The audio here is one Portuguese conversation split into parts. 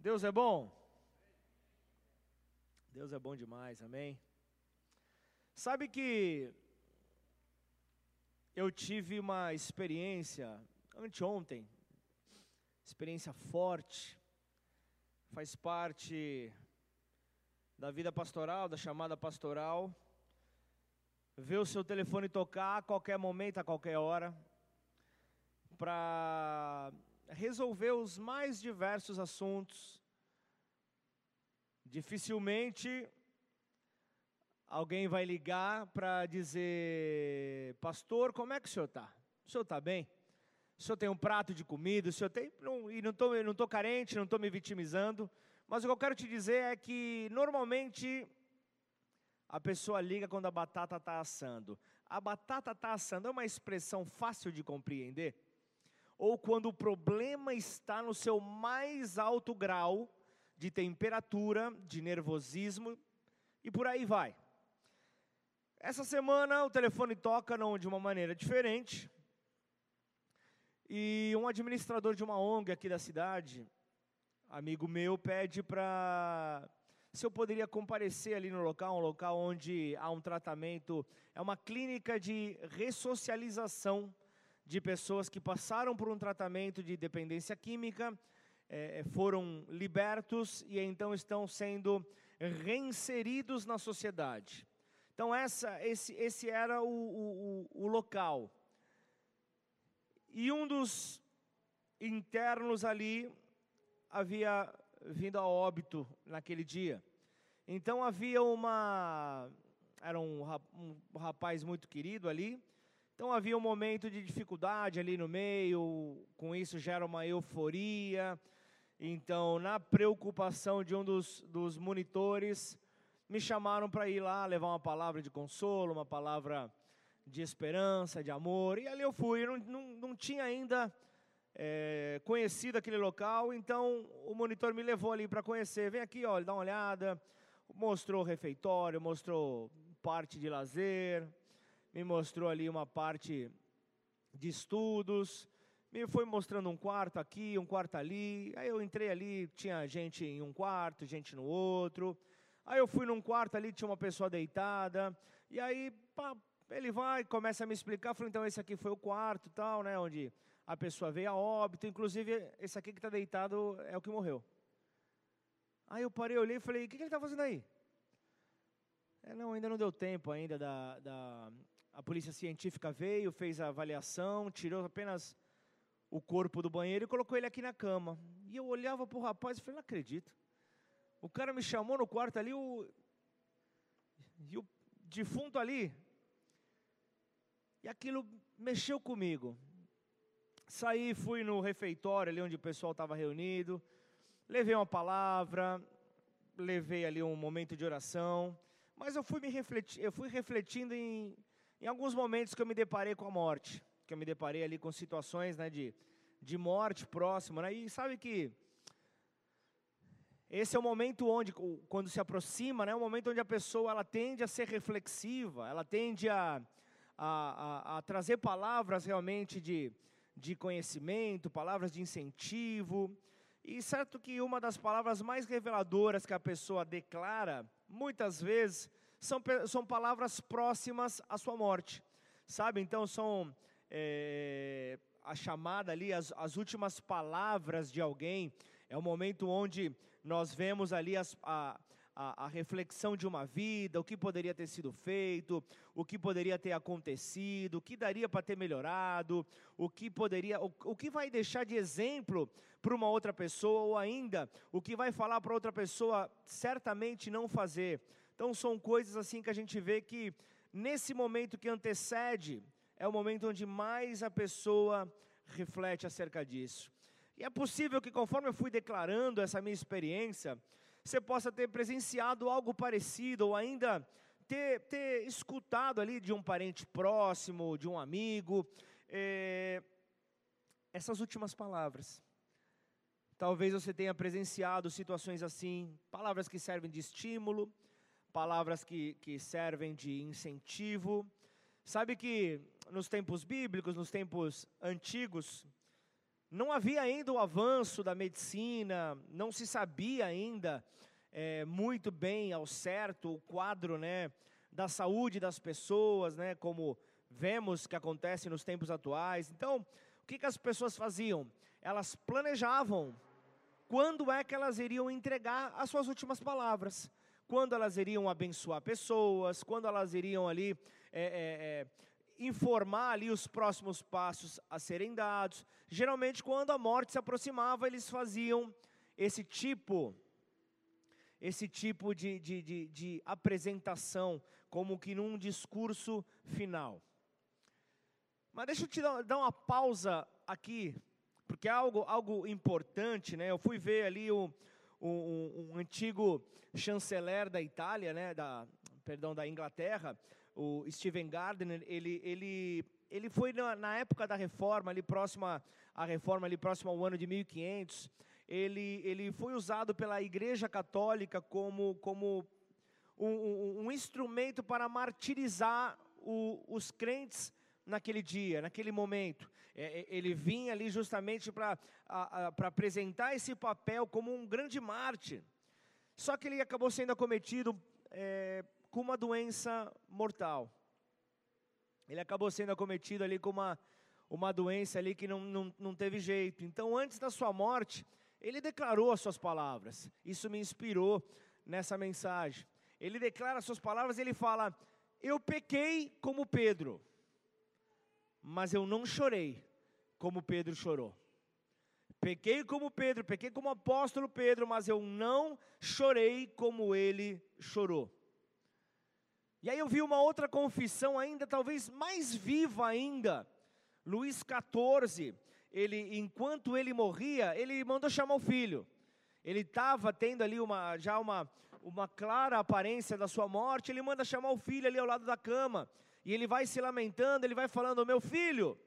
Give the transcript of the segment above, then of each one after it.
Deus é bom? Deus é bom demais, amém? Sabe que eu tive uma experiência anteontem, experiência forte, faz parte da vida pastoral, da chamada pastoral, ver o seu telefone tocar a qualquer momento, a qualquer hora, para resolver os mais diversos assuntos. Dificilmente alguém vai ligar para dizer, pastor, como é que o senhor está? O senhor está bem? O senhor tem um prato de comida? O senhor tem? Não, e não estou não tô carente, não estou me vitimizando. Mas o que eu quero te dizer é que normalmente a pessoa liga quando a batata está assando. A batata está assando é uma expressão fácil de compreender ou quando o problema está no seu mais alto grau de temperatura, de nervosismo e por aí vai. Essa semana o telefone toca não de uma maneira diferente. E um administrador de uma ONG aqui da cidade, amigo meu, pede para se eu poderia comparecer ali no local, um local onde há um tratamento, é uma clínica de ressocialização de pessoas que passaram por um tratamento de dependência química, é, foram libertos e então estão sendo reinseridos na sociedade. Então essa, esse, esse era o, o, o local. E um dos internos ali havia vindo a óbito naquele dia. Então havia uma. Era um rapaz muito querido ali, então havia um momento de dificuldade ali no meio, com isso gera uma euforia. Então, na preocupação de um dos, dos monitores, me chamaram para ir lá levar uma palavra de consolo, uma palavra de esperança, de amor. E ali eu fui, eu não, não, não tinha ainda é, conhecido aquele local, então o monitor me levou ali para conhecer. Vem aqui, olha, dá uma olhada. Mostrou o refeitório, mostrou parte de lazer, me mostrou ali uma parte de estudos, me foi mostrando um quarto aqui, um quarto ali. Aí eu entrei ali, tinha gente em um quarto, gente no outro. Aí eu fui num quarto ali, tinha uma pessoa deitada. E aí, pá, ele vai, começa a me explicar. Falei, então esse aqui foi o quarto, tal, né, onde a pessoa veio a óbito. Inclusive, esse aqui que está deitado é o que morreu. Aí eu parei, olhei e falei, o que, que ele está fazendo aí? É, não, ainda não deu tempo ainda da, da, a polícia científica veio, fez a avaliação, tirou apenas o corpo do banheiro e colocou ele aqui na cama. E eu olhava para o rapaz e falei, não acredito. O cara me chamou no quarto ali, o... e o defunto ali. E aquilo mexeu comigo. Saí, fui no refeitório ali onde o pessoal estava reunido, levei uma palavra, levei ali um momento de oração, mas eu fui me refletir, eu fui refletindo em em alguns momentos que eu me deparei com a morte, que eu me deparei ali com situações né, de, de morte próxima, né, e sabe que esse é o momento onde, quando se aproxima, né, é o momento onde a pessoa ela tende a ser reflexiva, ela tende a, a, a, a trazer palavras realmente de, de conhecimento, palavras de incentivo, e certo que uma das palavras mais reveladoras que a pessoa declara, muitas vezes, são, são palavras próximas à sua morte, sabe? Então são é, a chamada ali, as, as últimas palavras de alguém, é o momento onde nós vemos ali as, a, a, a, reflexão de uma vida, o que poderia ter sido feito, o que poderia ter acontecido, o que daria para ter melhorado, o que poderia, o, o que vai deixar de exemplo para uma outra pessoa, ou ainda o que vai falar para outra pessoa certamente não fazer. Então são coisas assim que a gente vê que nesse momento que antecede é o momento onde mais a pessoa reflete acerca disso. E é possível que conforme eu fui declarando essa minha experiência, você possa ter presenciado algo parecido ou ainda ter, ter escutado ali de um parente próximo, de um amigo, é, essas últimas palavras. Talvez você tenha presenciado situações assim, palavras que servem de estímulo, palavras que, que servem de incentivo. Sabe que nos tempos bíblicos, nos tempos antigos, não havia ainda o avanço da medicina, não se sabia ainda é, muito bem ao certo o quadro né, da saúde das pessoas, né, como vemos que acontece nos tempos atuais. Então, o que, que as pessoas faziam? Elas planejavam quando é que elas iriam entregar as suas últimas palavras, quando elas iriam abençoar pessoas, quando elas iriam ali é, é, é, informar ali os próximos passos a serem dados. Geralmente, quando a morte se aproximava, eles faziam esse tipo esse tipo de, de, de, de apresentação, como que num discurso final. Mas deixa eu te dar, uma pausa aqui, porque é algo, algo importante, né? Eu fui ver ali o, um, um, antigo chanceler da Itália, né? Da, perdão, da Inglaterra, o Stephen Gardner, ele, ele, ele foi na, na época da reforma, ali próxima à reforma, ali próximo ao ano de 1500, ele, ele foi usado pela Igreja Católica como, como um, um, um instrumento para martirizar o, os crentes naquele dia, naquele momento. É, é ele vinha ali justamente para apresentar esse papel como um grande mártir. Só que ele acabou sendo acometido é, com uma doença mortal. Ele acabou sendo acometido ali com uma, uma doença ali que não, não, não teve jeito. Então, antes da sua morte, ele declarou as suas palavras. Isso me inspirou nessa mensagem. Ele declara as suas palavras, ele fala: Eu pequei como Pedro, mas eu não chorei como Pedro chorou. Pequei como Pedro, pequei como apóstolo Pedro, mas eu não chorei como ele chorou. E aí eu vi uma outra confissão ainda, talvez mais viva ainda. Luís 14, ele, enquanto ele morria, ele mandou chamar o filho. Ele estava tendo ali uma, já uma, uma clara aparência da sua morte, ele manda chamar o filho ali ao lado da cama. E ele vai se lamentando, ele vai falando: Meu filho,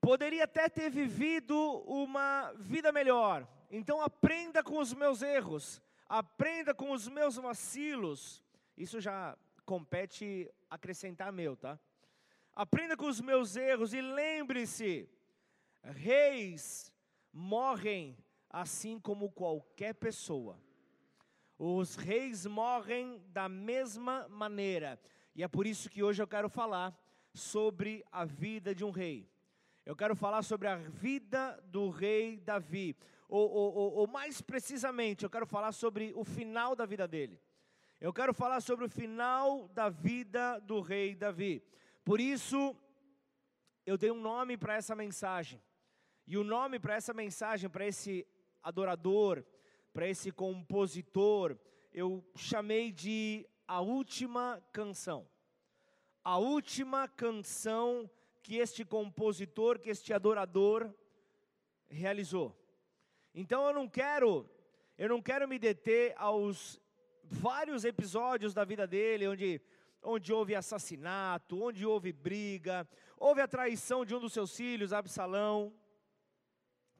poderia até ter vivido uma vida melhor, então aprenda com os meus erros, aprenda com os meus vacilos. Isso já compete acrescentar meu, tá? Aprenda com os meus erros e lembre-se: reis morrem assim como qualquer pessoa. Os reis morrem da mesma maneira. E é por isso que hoje eu quero falar sobre a vida de um rei. Eu quero falar sobre a vida do rei Davi. Ou, ou, ou, mais precisamente, eu quero falar sobre o final da vida dele. Eu quero falar sobre o final da vida do rei Davi. Por isso, eu dei um nome para essa mensagem. E o nome para essa mensagem, para esse adorador, para esse compositor, eu chamei de A Última Canção. A última canção que este compositor, que este adorador realizou. Então eu não quero, eu não quero me deter aos vários episódios da vida dele, onde onde houve assassinato, onde houve briga, houve a traição de um dos seus filhos, Absalão,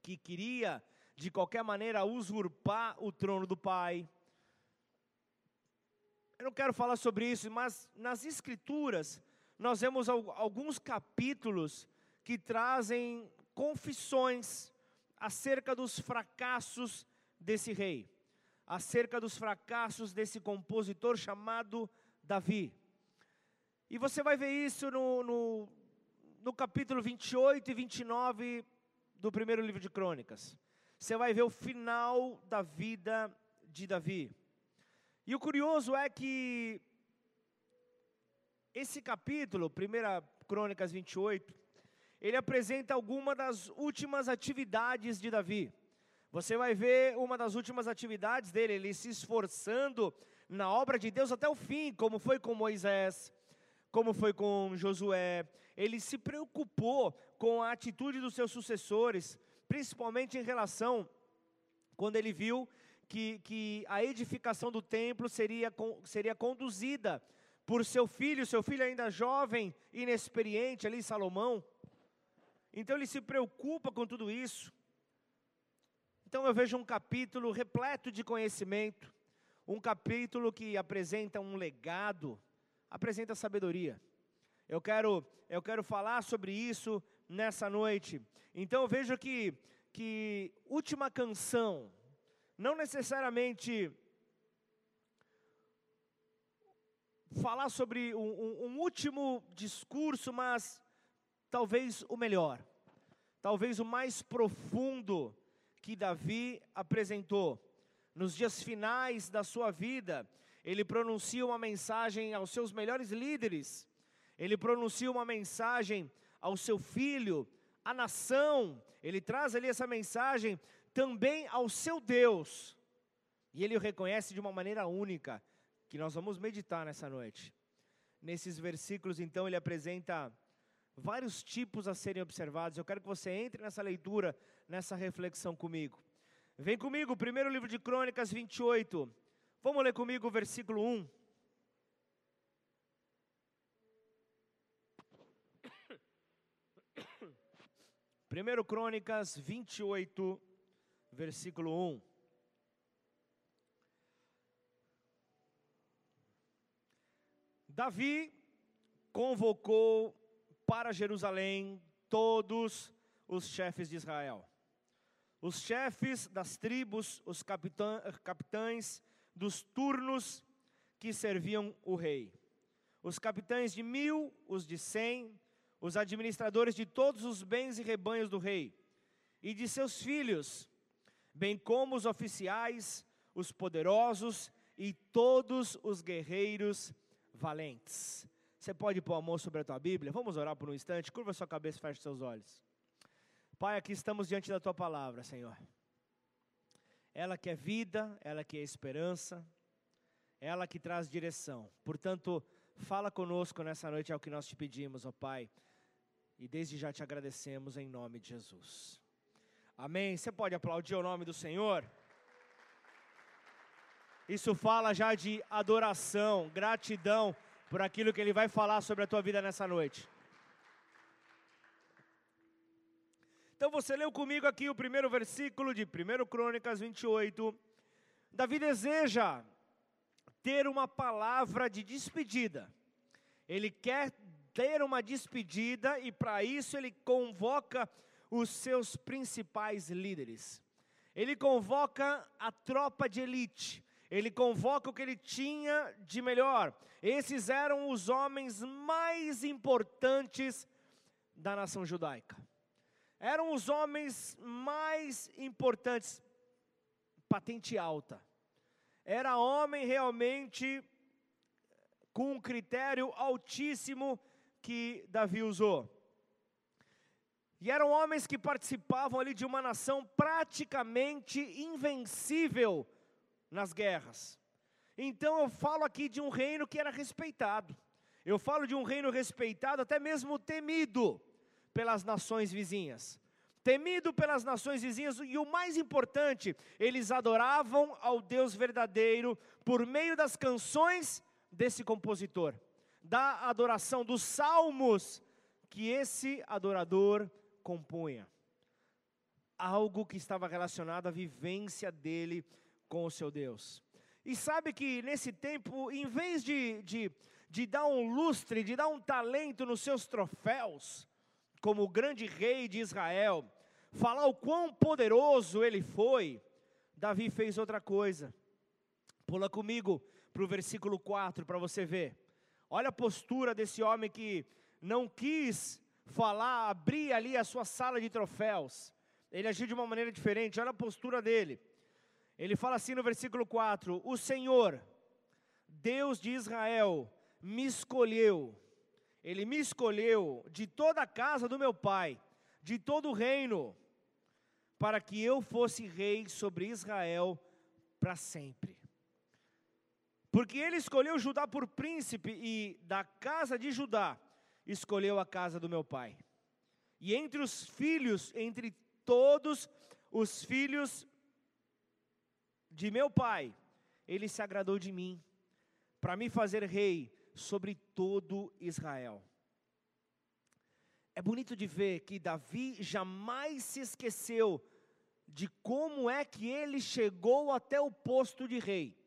que queria de qualquer maneira usurpar o trono do pai. Eu não quero falar sobre isso, mas nas Escrituras nós vemos alguns capítulos que trazem confissões acerca dos fracassos desse rei, acerca dos fracassos desse compositor chamado Davi. E você vai ver isso no, no, no capítulo 28 e 29 do primeiro livro de Crônicas. Você vai ver o final da vida de Davi. E o curioso é que esse capítulo, 1 Crônicas 28, ele apresenta alguma das últimas atividades de Davi. Você vai ver uma das últimas atividades dele, ele se esforçando na obra de Deus até o fim, como foi com Moisés, como foi com Josué. Ele se preocupou com a atitude dos seus sucessores, principalmente em relação quando ele viu que, que a edificação do templo seria, seria conduzida por seu filho, seu filho ainda jovem, inexperiente ali, Salomão. Então ele se preocupa com tudo isso. Então eu vejo um capítulo repleto de conhecimento, um capítulo que apresenta um legado apresenta sabedoria. Eu quero, eu quero falar sobre isso nessa noite. Então eu vejo que, que última canção, não necessariamente falar sobre um, um, um último discurso, mas talvez o melhor, talvez o mais profundo que Davi apresentou. Nos dias finais da sua vida, ele pronuncia uma mensagem aos seus melhores líderes, ele pronuncia uma mensagem ao seu filho, à nação, ele traz ali essa mensagem também ao seu Deus, e ele o reconhece de uma maneira única, que nós vamos meditar nessa noite. Nesses versículos, então, ele apresenta vários tipos a serem observados. Eu quero que você entre nessa leitura, nessa reflexão comigo. Vem comigo, primeiro livro de Crônicas 28. Vamos ler comigo o versículo 1. Primeiro Crônicas 28, versículo 1. Davi convocou para Jerusalém todos os chefes de Israel. Os chefes das tribos, os capitães dos turnos que serviam o rei. Os capitães de mil, os de cem, os administradores de todos os bens e rebanhos do rei, e de seus filhos, bem como os oficiais, os poderosos e todos os guerreiros valentes. Você pode pôr a mão sobre a tua Bíblia? Vamos orar por um instante. Curva sua cabeça e feche seus olhos. Pai, aqui estamos diante da tua palavra, Senhor. Ela que é vida, ela que é esperança, ela que traz direção. Portanto, fala conosco nessa noite, é o que nós te pedimos, ó Pai. E desde já te agradecemos em nome de Jesus. Amém. Você pode aplaudir o nome do Senhor? Isso fala já de adoração, gratidão por aquilo que Ele vai falar sobre a tua vida nessa noite. Então você leu comigo aqui o primeiro versículo de 1 Crônicas 28. Davi deseja ter uma palavra de despedida. Ele quer ter uma despedida e para isso ele convoca os seus principais líderes. Ele convoca a tropa de elite, ele convoca o que ele tinha de melhor. Esses eram os homens mais importantes da nação judaica. Eram os homens mais importantes, patente alta. Era homem realmente com um critério altíssimo que Davi usou. E eram homens que participavam ali de uma nação praticamente invencível nas guerras. Então eu falo aqui de um reino que era respeitado. Eu falo de um reino respeitado, até mesmo temido pelas nações vizinhas. Temido pelas nações vizinhas, e o mais importante, eles adoravam ao Deus verdadeiro por meio das canções desse compositor, da adoração, dos salmos que esse adorador compunha. Algo que estava relacionado à vivência dele com o seu Deus. E sabe que nesse tempo, em vez de, de, de dar um lustre, de dar um talento nos seus troféus, como o grande rei de Israel, falar o quão poderoso ele foi, Davi fez outra coisa. Pula comigo para o versículo 4 para você ver. Olha a postura desse homem que não quis falar, abrir ali a sua sala de troféus. Ele agiu de uma maneira diferente, olha a postura dele. Ele fala assim no versículo 4: O Senhor, Deus de Israel, me escolheu. Ele me escolheu de toda a casa do meu pai, de todo o reino, para que eu fosse rei sobre Israel para sempre. Porque ele escolheu Judá por príncipe e da casa de Judá escolheu a casa do meu pai. E entre os filhos, entre todos os filhos de meu pai, ele se agradou de mim, para me fazer rei sobre todo Israel. É bonito de ver que Davi jamais se esqueceu de como é que ele chegou até o posto de rei.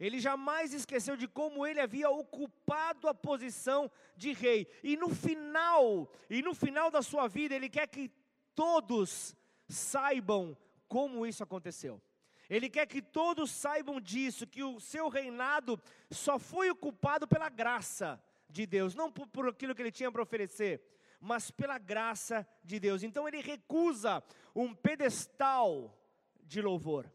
Ele jamais esqueceu de como ele havia ocupado a posição de rei. E no final, e no final da sua vida, ele quer que todos saibam como isso aconteceu. Ele quer que todos saibam disso, que o seu reinado só foi ocupado pela graça de Deus, não por, por aquilo que ele tinha para oferecer, mas pela graça de Deus. Então ele recusa um pedestal de louvor.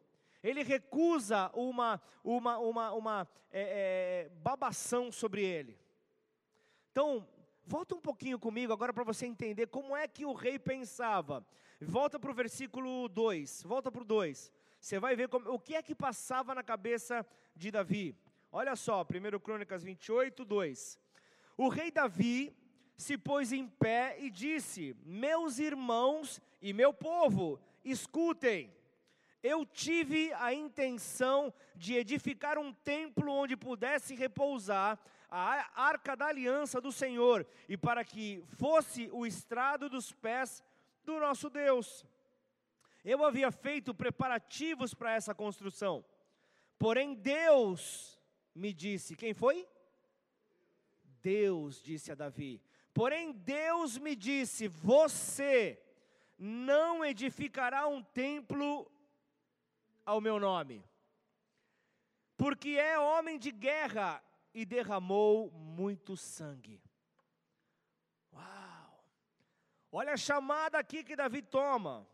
Ele recusa uma, uma, uma, uma é, é, babação sobre ele. Então, volta um pouquinho comigo agora para você entender como é que o rei pensava. Volta para o versículo 2. Volta para o 2. Você vai ver como, o que é que passava na cabeça de Davi. Olha só, 1 Crônicas 28, 2. O rei Davi se pôs em pé e disse: Meus irmãos e meu povo, escutem. Eu tive a intenção de edificar um templo onde pudesse repousar a arca da aliança do Senhor e para que fosse o estrado dos pés do nosso Deus. Eu havia feito preparativos para essa construção. Porém, Deus me disse: quem foi? Deus disse a Davi. Porém, Deus me disse: Você não edificará um templo ao meu nome, porque é homem de guerra e derramou muito sangue. Uau! Olha a chamada aqui que Davi toma.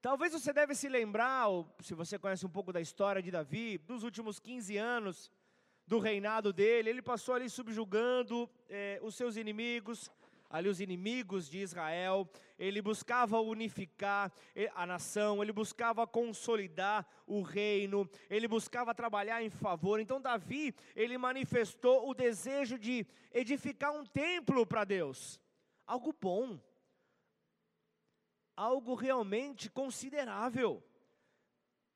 Talvez você deve se lembrar, ou se você conhece um pouco da história de Davi, dos últimos 15 anos do reinado dele, ele passou ali subjugando eh, os seus inimigos, ali os inimigos de Israel, ele buscava unificar eh, a nação, ele buscava consolidar o reino, ele buscava trabalhar em favor. Então Davi, ele manifestou o desejo de edificar um templo para Deus. Algo bom. Algo realmente considerável.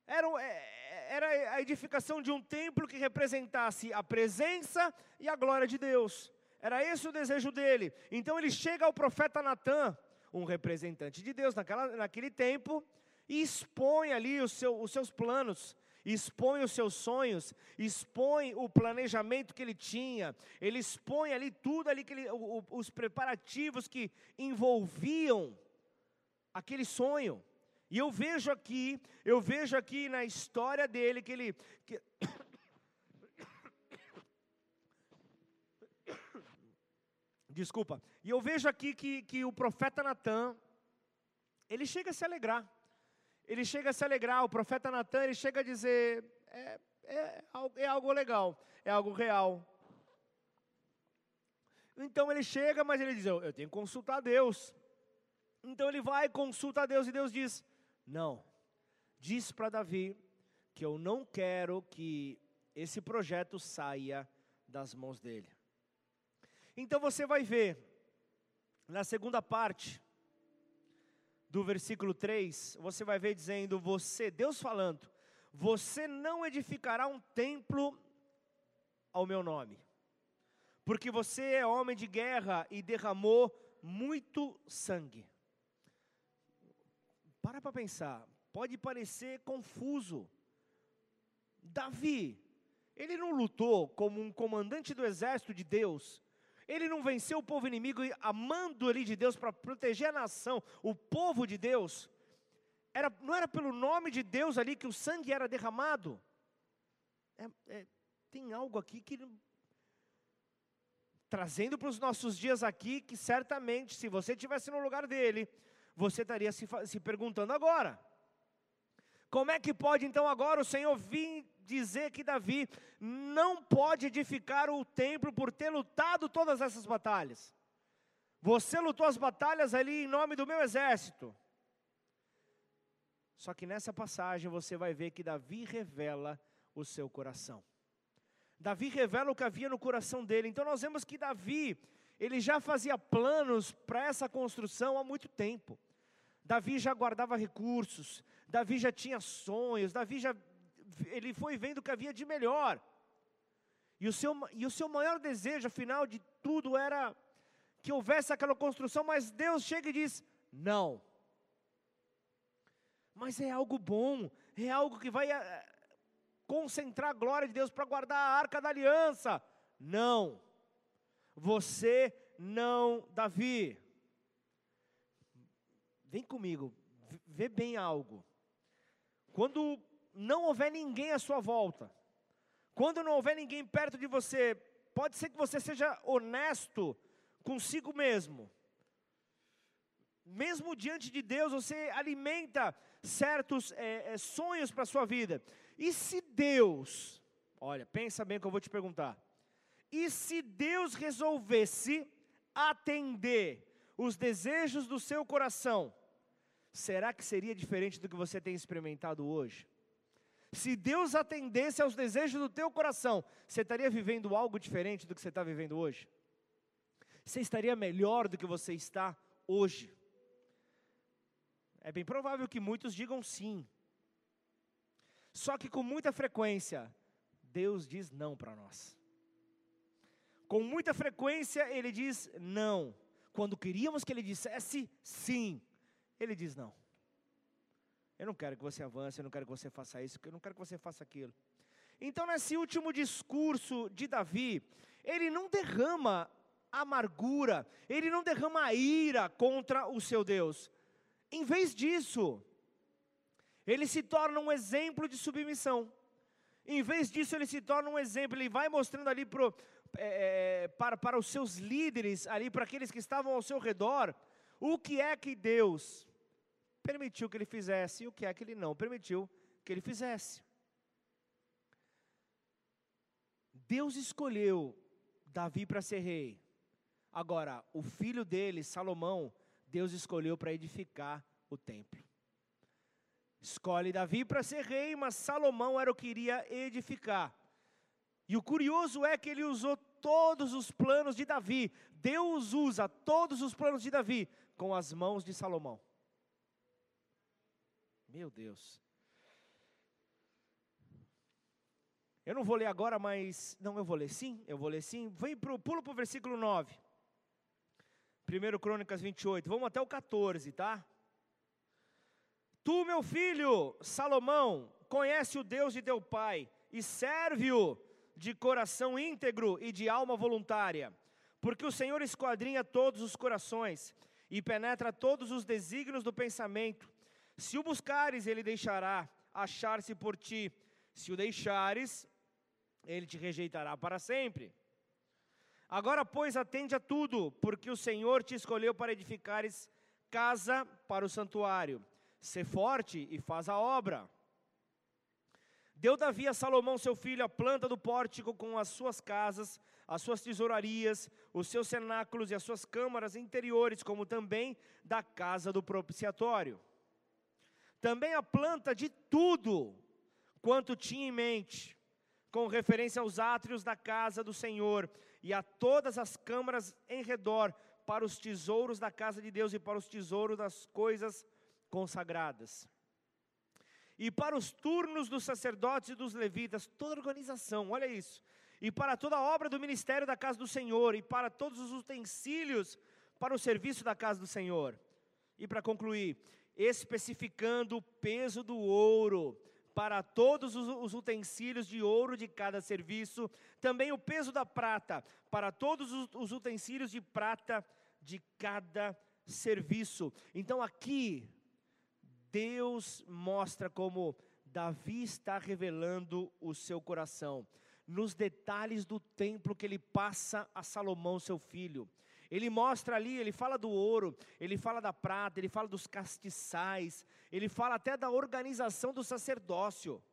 Era, eh, era a edificação de um templo que representasse a presença e a glória de Deus. Era esse o desejo dele. Então ele chega ao profeta Natan, um representante de Deus naquela, naquele tempo, e expõe ali os, seu, os seus planos, expõe os seus sonhos, expõe o planejamento que ele tinha, ele expõe ali tudo ali que ele, o, os preparativos que envolviam aquele sonho. E eu vejo aqui, eu vejo aqui na história dele que ele que, Desculpa. E eu vejo aqui que, que o profeta Natan, ele chega a se alegrar. Ele chega a se alegrar, o profeta Natan, ele chega a dizer, é, é, é algo legal, é algo real. Então ele chega, mas ele diz, eu, eu tenho que consultar Deus. Então ele vai, consulta a Deus, e Deus diz, não, diz para Davi que eu não quero que esse projeto saia das mãos dele. Então você vai ver, na segunda parte do versículo 3, você vai ver dizendo: Você, Deus falando, você não edificará um templo ao meu nome, porque você é homem de guerra e derramou muito sangue. Para para pensar, pode parecer confuso. Davi, ele não lutou como um comandante do exército de Deus, ele não venceu o povo inimigo amando ali de Deus para proteger a nação, o povo de Deus. Era, não era pelo nome de Deus ali que o sangue era derramado. É, é, tem algo aqui que trazendo para os nossos dias aqui, que certamente, se você estivesse no lugar dele, você estaria se, se perguntando agora: como é que pode então agora o Senhor vir dizer que Davi não pode edificar o templo por ter lutado todas essas batalhas. Você lutou as batalhas ali em nome do meu exército. Só que nessa passagem você vai ver que Davi revela o seu coração. Davi revela o que havia no coração dele. Então nós vemos que Davi, ele já fazia planos para essa construção há muito tempo. Davi já guardava recursos, Davi já tinha sonhos, Davi já ele foi vendo o que havia de melhor. E o, seu, e o seu maior desejo, afinal de tudo, era que houvesse aquela construção, mas Deus chega e diz: não. Mas é algo bom, é algo que vai eh, concentrar a glória de Deus, para guardar a arca da aliança. Não. Você não, Davi. Vem comigo, vê bem algo. Quando não houver ninguém à sua volta, quando não houver ninguém perto de você, pode ser que você seja honesto consigo mesmo. Mesmo diante de Deus, você alimenta certos é, é, sonhos para a sua vida. E se Deus, olha, pensa bem que eu vou te perguntar. E se Deus resolvesse atender os desejos do seu coração, será que seria diferente do que você tem experimentado hoje? Se Deus atendesse aos desejos do teu coração, você estaria vivendo algo diferente do que você está vivendo hoje? Você estaria melhor do que você está hoje? É bem provável que muitos digam sim. Só que com muita frequência, Deus diz não para nós. Com muita frequência, Ele diz não. Quando queríamos que Ele dissesse sim, Ele diz não. Eu não quero que você avance, eu não quero que você faça isso, eu não quero que você faça aquilo. Então, nesse último discurso de Davi, ele não derrama amargura, ele não derrama ira contra o seu Deus. Em vez disso, ele se torna um exemplo de submissão. Em vez disso, ele se torna um exemplo, ele vai mostrando ali pro, é, é, para, para os seus líderes, ali para aqueles que estavam ao seu redor, o que é que Deus permitiu que ele fizesse e o que é que ele não permitiu que ele fizesse. Deus escolheu Davi para ser rei. Agora, o filho dele, Salomão, Deus escolheu para edificar o templo. Escolhe Davi para ser rei, mas Salomão era o que iria edificar. E o curioso é que ele usou todos os planos de Davi. Deus usa todos os planos de Davi com as mãos de Salomão. Meu Deus. Eu não vou ler agora, mas. Não, eu vou ler sim, eu vou ler sim. Vem pro, pula para o versículo 9. 1 Crônicas 28, vamos até o 14, tá? Tu, meu filho, Salomão, conhece o Deus de teu pai e serve-o de coração íntegro e de alma voluntária, porque o Senhor esquadrinha todos os corações e penetra todos os desígnios do pensamento. Se o buscares, ele deixará achar-se por ti. Se o deixares, ele te rejeitará para sempre. Agora, pois, atende a tudo, porque o Senhor te escolheu para edificares casa para o santuário. Sê forte e faz a obra. Deu Davi a Salomão, seu filho, a planta do pórtico com as suas casas, as suas tesourarias, os seus cenáculos e as suas câmaras interiores, como também da casa do propiciatório. Também a planta de tudo quanto tinha em mente, com referência aos átrios da casa do Senhor, e a todas as câmaras em redor, para os tesouros da casa de Deus e para os tesouros das coisas consagradas. E para os turnos dos sacerdotes e dos levitas, toda a organização, olha isso. E para toda a obra do ministério da casa do Senhor, e para todos os utensílios para o serviço da casa do Senhor. E para concluir, especificando o peso do ouro, para todos os utensílios de ouro de cada serviço, também o peso da prata, para todos os utensílios de prata de cada serviço. Então aqui, Deus mostra como Davi está revelando o seu coração, nos detalhes do templo que ele passa a Salomão, seu filho. Ele mostra ali, ele fala do ouro, ele fala da prata, ele fala dos castiçais, ele fala até da organização do sacerdócio.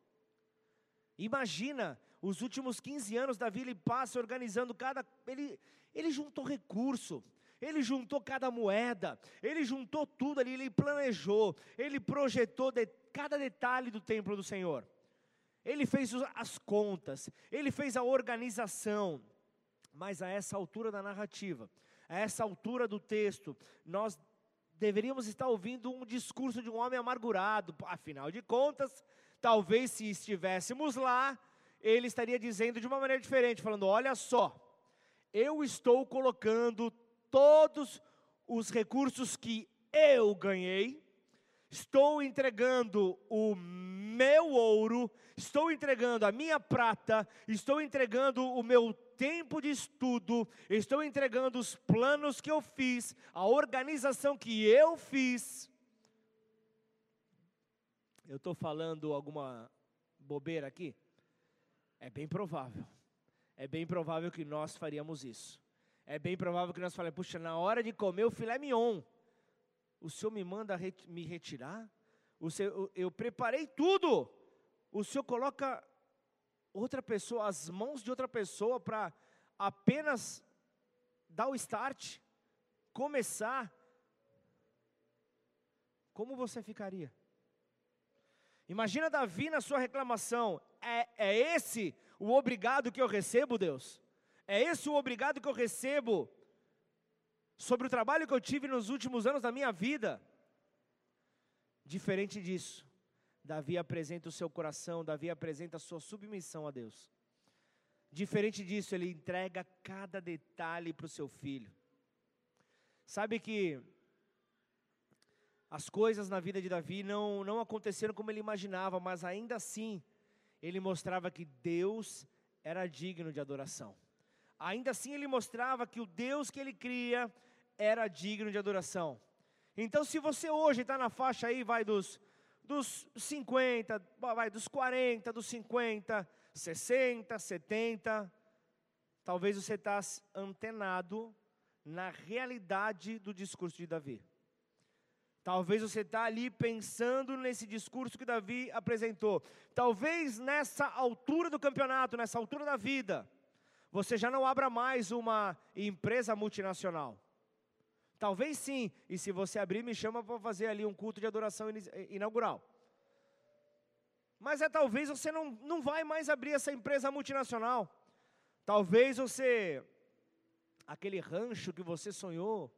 Imagina, os últimos 15 anos Davi ele passa organizando cada. Ele, ele juntou recurso, ele juntou cada moeda, ele juntou tudo ali, ele planejou, ele projetou de, cada detalhe do templo do Senhor. Ele fez as contas, ele fez a organização, mas a essa altura da narrativa, a essa altura do texto, nós deveríamos estar ouvindo um discurso de um homem amargurado, afinal de contas, talvez se estivéssemos lá, ele estaria dizendo de uma maneira diferente, falando: Olha só, eu estou colocando todos os recursos que eu ganhei, estou entregando o meu ouro, estou entregando a minha prata, estou entregando o meu tempo de estudo, estou entregando os planos que eu fiz, a organização que eu fiz. Eu estou falando alguma bobeira aqui? É bem provável. É bem provável que nós faríamos isso. É bem provável que nós falemos, puxa, na hora de comer o filé mignon, o Senhor me manda me retirar? O senhor, eu, eu preparei tudo. O Senhor coloca outra pessoa, as mãos de outra pessoa para apenas dar o start, começar. Como você ficaria? Imagina Davi na sua reclamação: é, é esse o obrigado que eu recebo, Deus? É esse o obrigado que eu recebo sobre o trabalho que eu tive nos últimos anos da minha vida? Diferente disso, Davi apresenta o seu coração, Davi apresenta a sua submissão a Deus. Diferente disso, ele entrega cada detalhe para o seu filho. Sabe que as coisas na vida de Davi não, não aconteceram como ele imaginava, mas ainda assim, ele mostrava que Deus era digno de adoração. Ainda assim, ele mostrava que o Deus que ele cria era digno de adoração. Então, se você hoje está na faixa aí, vai dos, dos 50, vai dos 40, dos 50, 60, 70, talvez você está antenado na realidade do discurso de Davi. Talvez você está ali pensando nesse discurso que Davi apresentou. Talvez nessa altura do campeonato, nessa altura da vida, você já não abra mais uma empresa multinacional. Talvez sim, e se você abrir, me chama para fazer ali um culto de adoração inaugural. Mas é talvez você não, não vai mais abrir essa empresa multinacional. Talvez você, aquele rancho que você sonhou,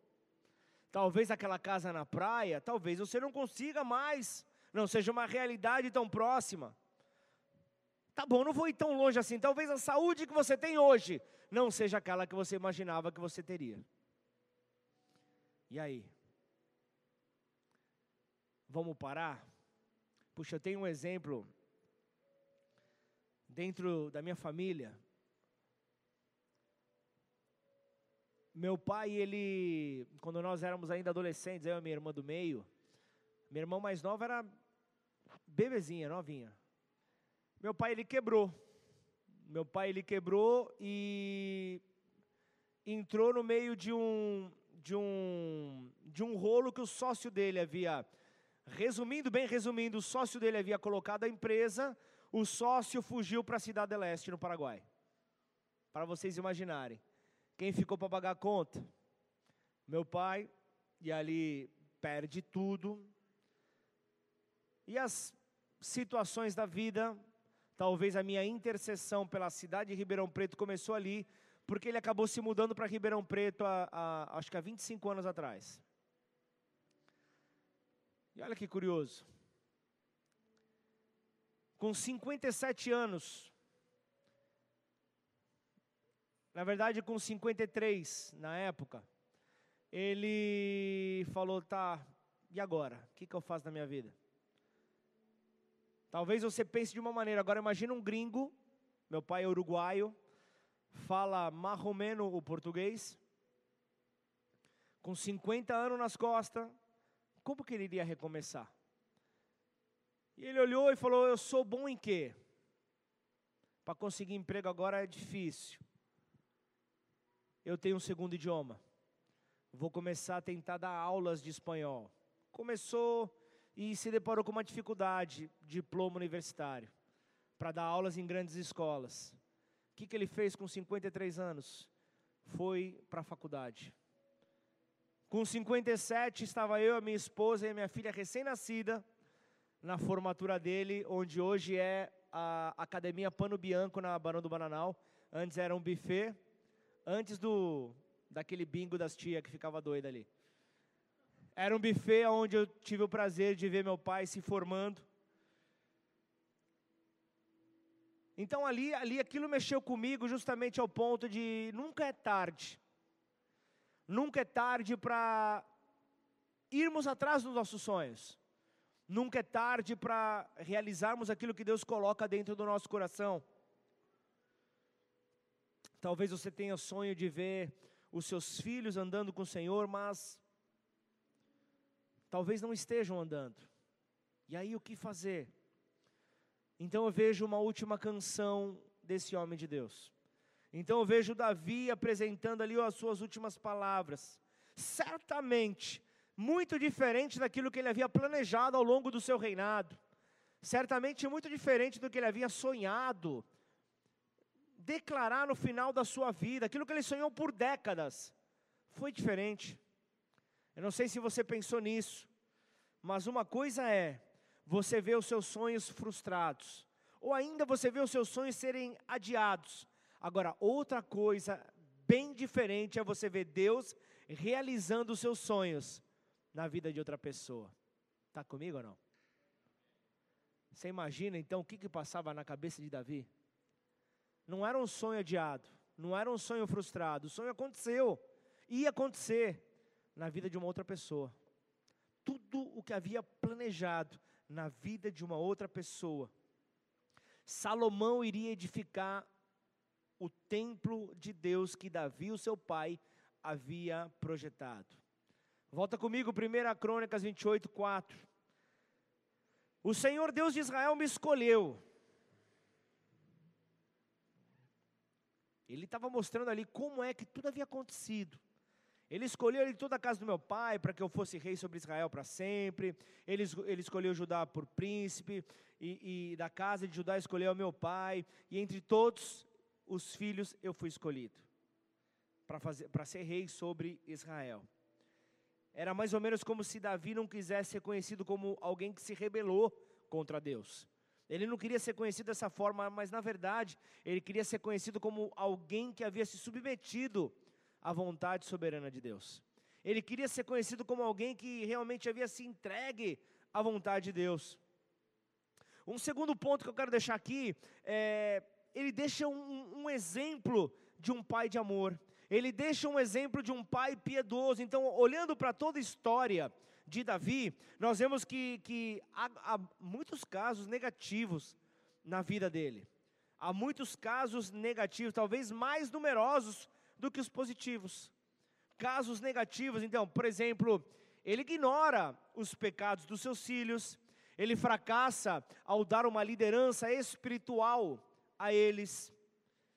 talvez aquela casa na praia, talvez você não consiga mais, não seja uma realidade tão próxima. Tá bom, não vou ir tão longe assim. Talvez a saúde que você tem hoje não seja aquela que você imaginava que você teria. E aí? Vamos parar? Puxa, eu tenho um exemplo dentro da minha família. Meu pai, ele, quando nós éramos ainda adolescentes, eu e minha irmã do meio, minha irmã mais nova era bebezinha, novinha. Meu pai, ele quebrou. Meu pai, ele quebrou e entrou no meio de um, de um, de um rolo que o sócio dele havia, resumindo, bem resumindo, o sócio dele havia colocado a empresa, o sócio fugiu para a Cidade Leste, no Paraguai. Para vocês imaginarem. Quem ficou para pagar a conta? Meu pai, e ali perde tudo. E as situações da vida, talvez a minha intercessão pela cidade de Ribeirão Preto começou ali, porque ele acabou se mudando para Ribeirão Preto, há, há, acho que há 25 anos atrás. E olha que curioso. Com 57 anos, na verdade, com 53 na época, ele falou: tá, e agora? O que, que eu faço na minha vida? Talvez você pense de uma maneira. Agora, imagina um gringo, meu pai é uruguaio, fala marromeno o português, com 50 anos nas costas, como que ele iria recomeçar? E ele olhou e falou: Eu sou bom em quê? Para conseguir emprego agora é difícil eu tenho um segundo idioma. Vou começar a tentar dar aulas de espanhol. Começou e se deparou com uma dificuldade, diploma universitário, para dar aulas em grandes escolas. O que, que ele fez com 53 anos? Foi para a faculdade. Com 57 estava eu, a minha esposa e a minha filha recém-nascida na formatura dele, onde hoje é a Academia Pano Bianco na Barão do Bananal. Antes era um buffet antes do daquele bingo das tia que ficava doida ali. Era um buffet onde eu tive o prazer de ver meu pai se formando. Então ali, ali aquilo mexeu comigo justamente ao ponto de nunca é tarde. Nunca é tarde para irmos atrás dos nossos sonhos. Nunca é tarde para realizarmos aquilo que Deus coloca dentro do nosso coração. Talvez você tenha sonho de ver os seus filhos andando com o Senhor, mas talvez não estejam andando. E aí o que fazer? Então eu vejo uma última canção desse homem de Deus. Então eu vejo Davi apresentando ali as suas últimas palavras. Certamente muito diferente daquilo que ele havia planejado ao longo do seu reinado. Certamente muito diferente do que ele havia sonhado declarar no final da sua vida, aquilo que ele sonhou por décadas. Foi diferente. Eu não sei se você pensou nisso, mas uma coisa é você ver os seus sonhos frustrados, ou ainda você ver os seus sonhos serem adiados. Agora, outra coisa bem diferente é você ver Deus realizando os seus sonhos na vida de outra pessoa. Está comigo ou não? Você imagina então o que, que passava na cabeça de Davi? Não era um sonho adiado, não era um sonho frustrado, o sonho aconteceu, ia acontecer na vida de uma outra pessoa. Tudo o que havia planejado na vida de uma outra pessoa. Salomão iria edificar o templo de Deus que Davi, o seu pai, havia projetado. Volta comigo, 1 Crônicas 28, 4. O Senhor Deus de Israel me escolheu. Ele estava mostrando ali como é que tudo havia acontecido. Ele escolheu ali toda a casa do meu pai para que eu fosse rei sobre Israel para sempre. Ele, ele escolheu Judá por príncipe. E, e da casa de Judá escolheu meu pai. E entre todos os filhos eu fui escolhido para ser rei sobre Israel. Era mais ou menos como se Davi não quisesse ser conhecido como alguém que se rebelou contra Deus. Ele não queria ser conhecido dessa forma, mas na verdade, ele queria ser conhecido como alguém que havia se submetido à vontade soberana de Deus. Ele queria ser conhecido como alguém que realmente havia se entregue à vontade de Deus. Um segundo ponto que eu quero deixar aqui é, ele deixa um, um exemplo de um pai de amor ele deixa um exemplo de um pai piedoso. Então, olhando para toda a história de Davi, nós vemos que, que há, há muitos casos negativos na vida dele. Há muitos casos negativos, talvez mais numerosos do que os positivos. Casos negativos, então, por exemplo, ele ignora os pecados dos seus filhos, ele fracassa ao dar uma liderança espiritual a eles,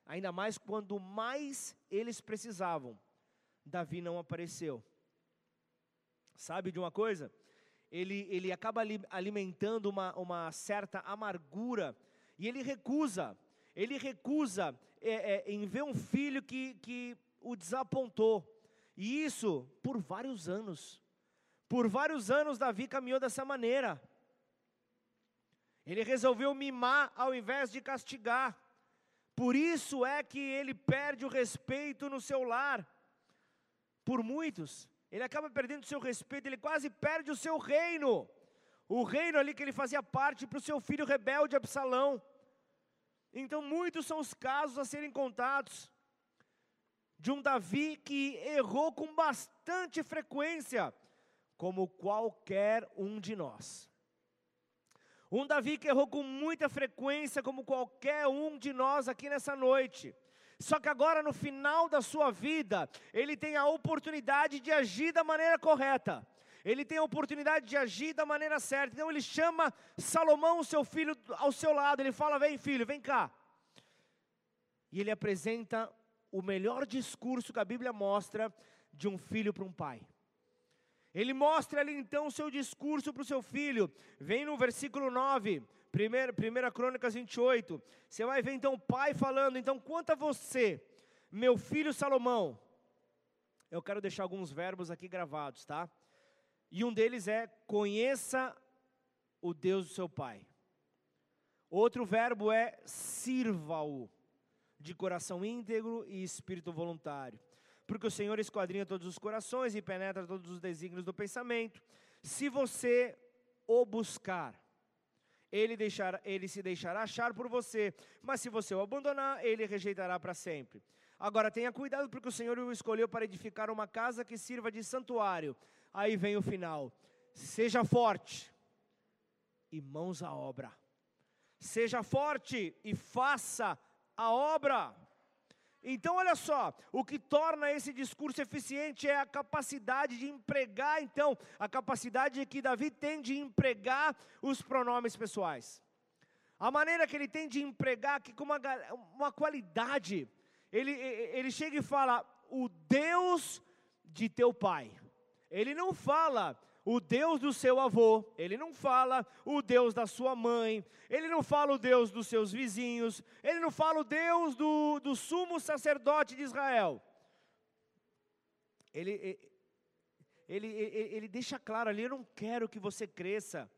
ainda mais quando mais eles precisavam. Davi não apareceu. Sabe de uma coisa? Ele, ele acaba alimentando uma, uma certa amargura e ele recusa, ele recusa é, é, em ver um filho que, que o desapontou. E isso por vários anos. Por vários anos Davi caminhou dessa maneira. Ele resolveu mimar ao invés de castigar. Por isso é que ele perde o respeito no seu lar. Por muitos, ele acaba perdendo o seu respeito, ele quase perde o seu reino. O reino ali que ele fazia parte para o seu filho rebelde Absalão. Então, muitos são os casos a serem contados de um Davi que errou com bastante frequência, como qualquer um de nós. Um Davi que errou com muita frequência, como qualquer um de nós aqui nessa noite. Só que agora, no final da sua vida, ele tem a oportunidade de agir da maneira correta. Ele tem a oportunidade de agir da maneira certa. Então ele chama Salomão, seu filho, ao seu lado. Ele fala: Vem, filho, vem cá. E ele apresenta o melhor discurso que a Bíblia mostra de um filho para um pai. Ele mostra ali então o seu discurso para o seu filho. Vem no versículo 9, 1 Crônicas 28. Você vai ver então o pai falando: Então, quanto a você, meu filho Salomão. Eu quero deixar alguns verbos aqui gravados, tá? E um deles é: conheça o Deus do seu pai. Outro verbo é sirva-o, de coração íntegro e espírito voluntário porque o Senhor esquadrinha todos os corações e penetra todos os desígnios do pensamento. Se você o buscar, ele, deixará, ele se deixará achar por você, mas se você o abandonar, ele rejeitará para sempre. Agora tenha cuidado, porque o Senhor o escolheu para edificar uma casa que sirva de santuário. Aí vem o final. Seja forte, e mãos à obra. Seja forte e faça a obra. Então, olha só, o que torna esse discurso eficiente é a capacidade de empregar, então, a capacidade que Davi tem de empregar os pronomes pessoais. A maneira que ele tem de empregar, que com uma, uma qualidade, ele, ele chega e fala, o Deus de teu pai. Ele não fala, o Deus do seu avô, ele não fala o Deus da sua mãe, ele não fala o Deus dos seus vizinhos, ele não fala o Deus do, do sumo sacerdote de Israel. Ele, ele, ele, ele deixa claro ali: eu não quero que você cresça.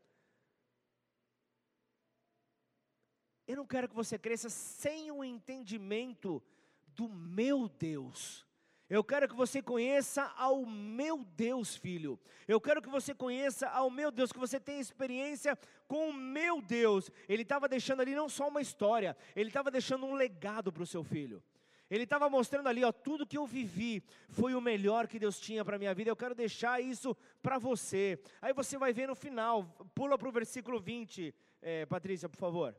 Eu não quero que você cresça sem o entendimento do meu Deus. Eu quero que você conheça ao meu Deus, filho. Eu quero que você conheça ao meu Deus, que você tenha experiência com o meu Deus. Ele estava deixando ali não só uma história, ele estava deixando um legado para o seu filho. Ele estava mostrando ali, ó, tudo que eu vivi foi o melhor que Deus tinha para a minha vida. Eu quero deixar isso para você. Aí você vai ver no final, pula para o versículo 20, é, Patrícia, por favor.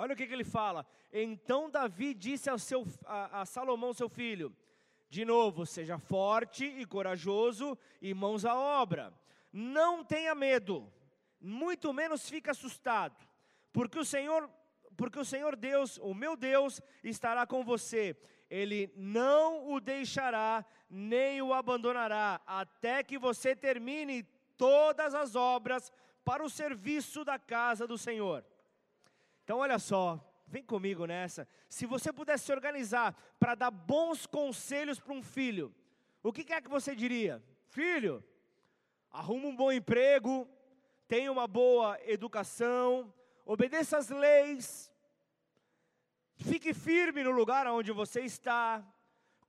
Olha o que, que ele fala. Então Davi disse ao seu, a, a Salomão, seu filho: De novo, seja forte e corajoso e mãos à obra. Não tenha medo, muito menos fique assustado, porque o Senhor, porque o Senhor Deus, o meu Deus, estará com você. Ele não o deixará nem o abandonará, até que você termine todas as obras para o serviço da casa do Senhor. Então, olha só, vem comigo nessa. Se você pudesse se organizar para dar bons conselhos para um filho, o que é que você diria? Filho, arruma um bom emprego, tenha uma boa educação, obedeça as leis, fique firme no lugar onde você está,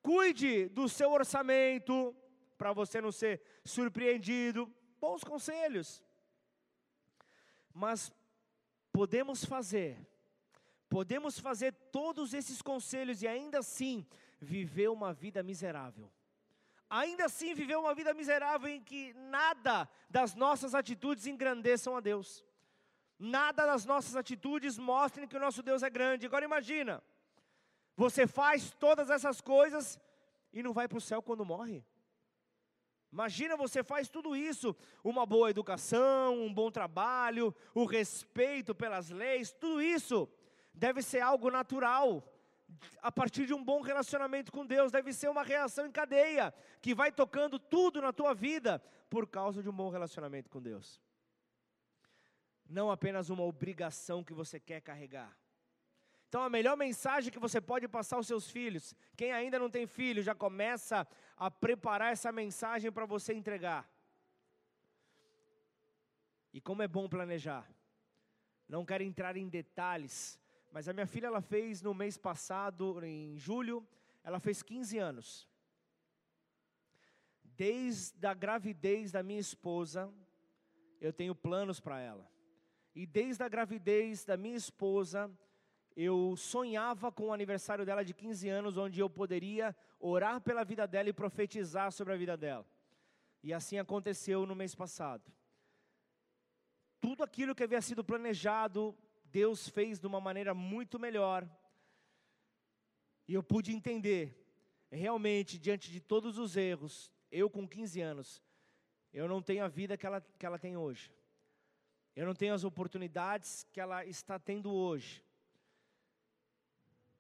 cuide do seu orçamento, para você não ser surpreendido. Bons conselhos. Mas podemos fazer, podemos fazer todos esses conselhos e ainda assim viver uma vida miserável. Ainda assim viver uma vida miserável em que nada das nossas atitudes engrandeçam a Deus. Nada das nossas atitudes mostrem que o nosso Deus é grande. Agora imagina, você faz todas essas coisas e não vai para o céu quando morre. Imagina você faz tudo isso, uma boa educação, um bom trabalho, o respeito pelas leis, tudo isso deve ser algo natural. A partir de um bom relacionamento com Deus, deve ser uma reação em cadeia, que vai tocando tudo na tua vida por causa de um bom relacionamento com Deus. Não apenas uma obrigação que você quer carregar. Então, a melhor mensagem que você pode passar aos seus filhos, quem ainda não tem filho, já começa a preparar essa mensagem para você entregar. E como é bom planejar. Não quero entrar em detalhes, mas a minha filha ela fez no mês passado, em julho, ela fez 15 anos. Desde a gravidez da minha esposa, eu tenho planos para ela. E desde a gravidez da minha esposa, eu sonhava com o aniversário dela de 15 anos, onde eu poderia orar pela vida dela e profetizar sobre a vida dela. E assim aconteceu no mês passado. Tudo aquilo que havia sido planejado, Deus fez de uma maneira muito melhor. E eu pude entender, realmente, diante de todos os erros, eu com 15 anos, eu não tenho a vida que ela, que ela tem hoje. Eu não tenho as oportunidades que ela está tendo hoje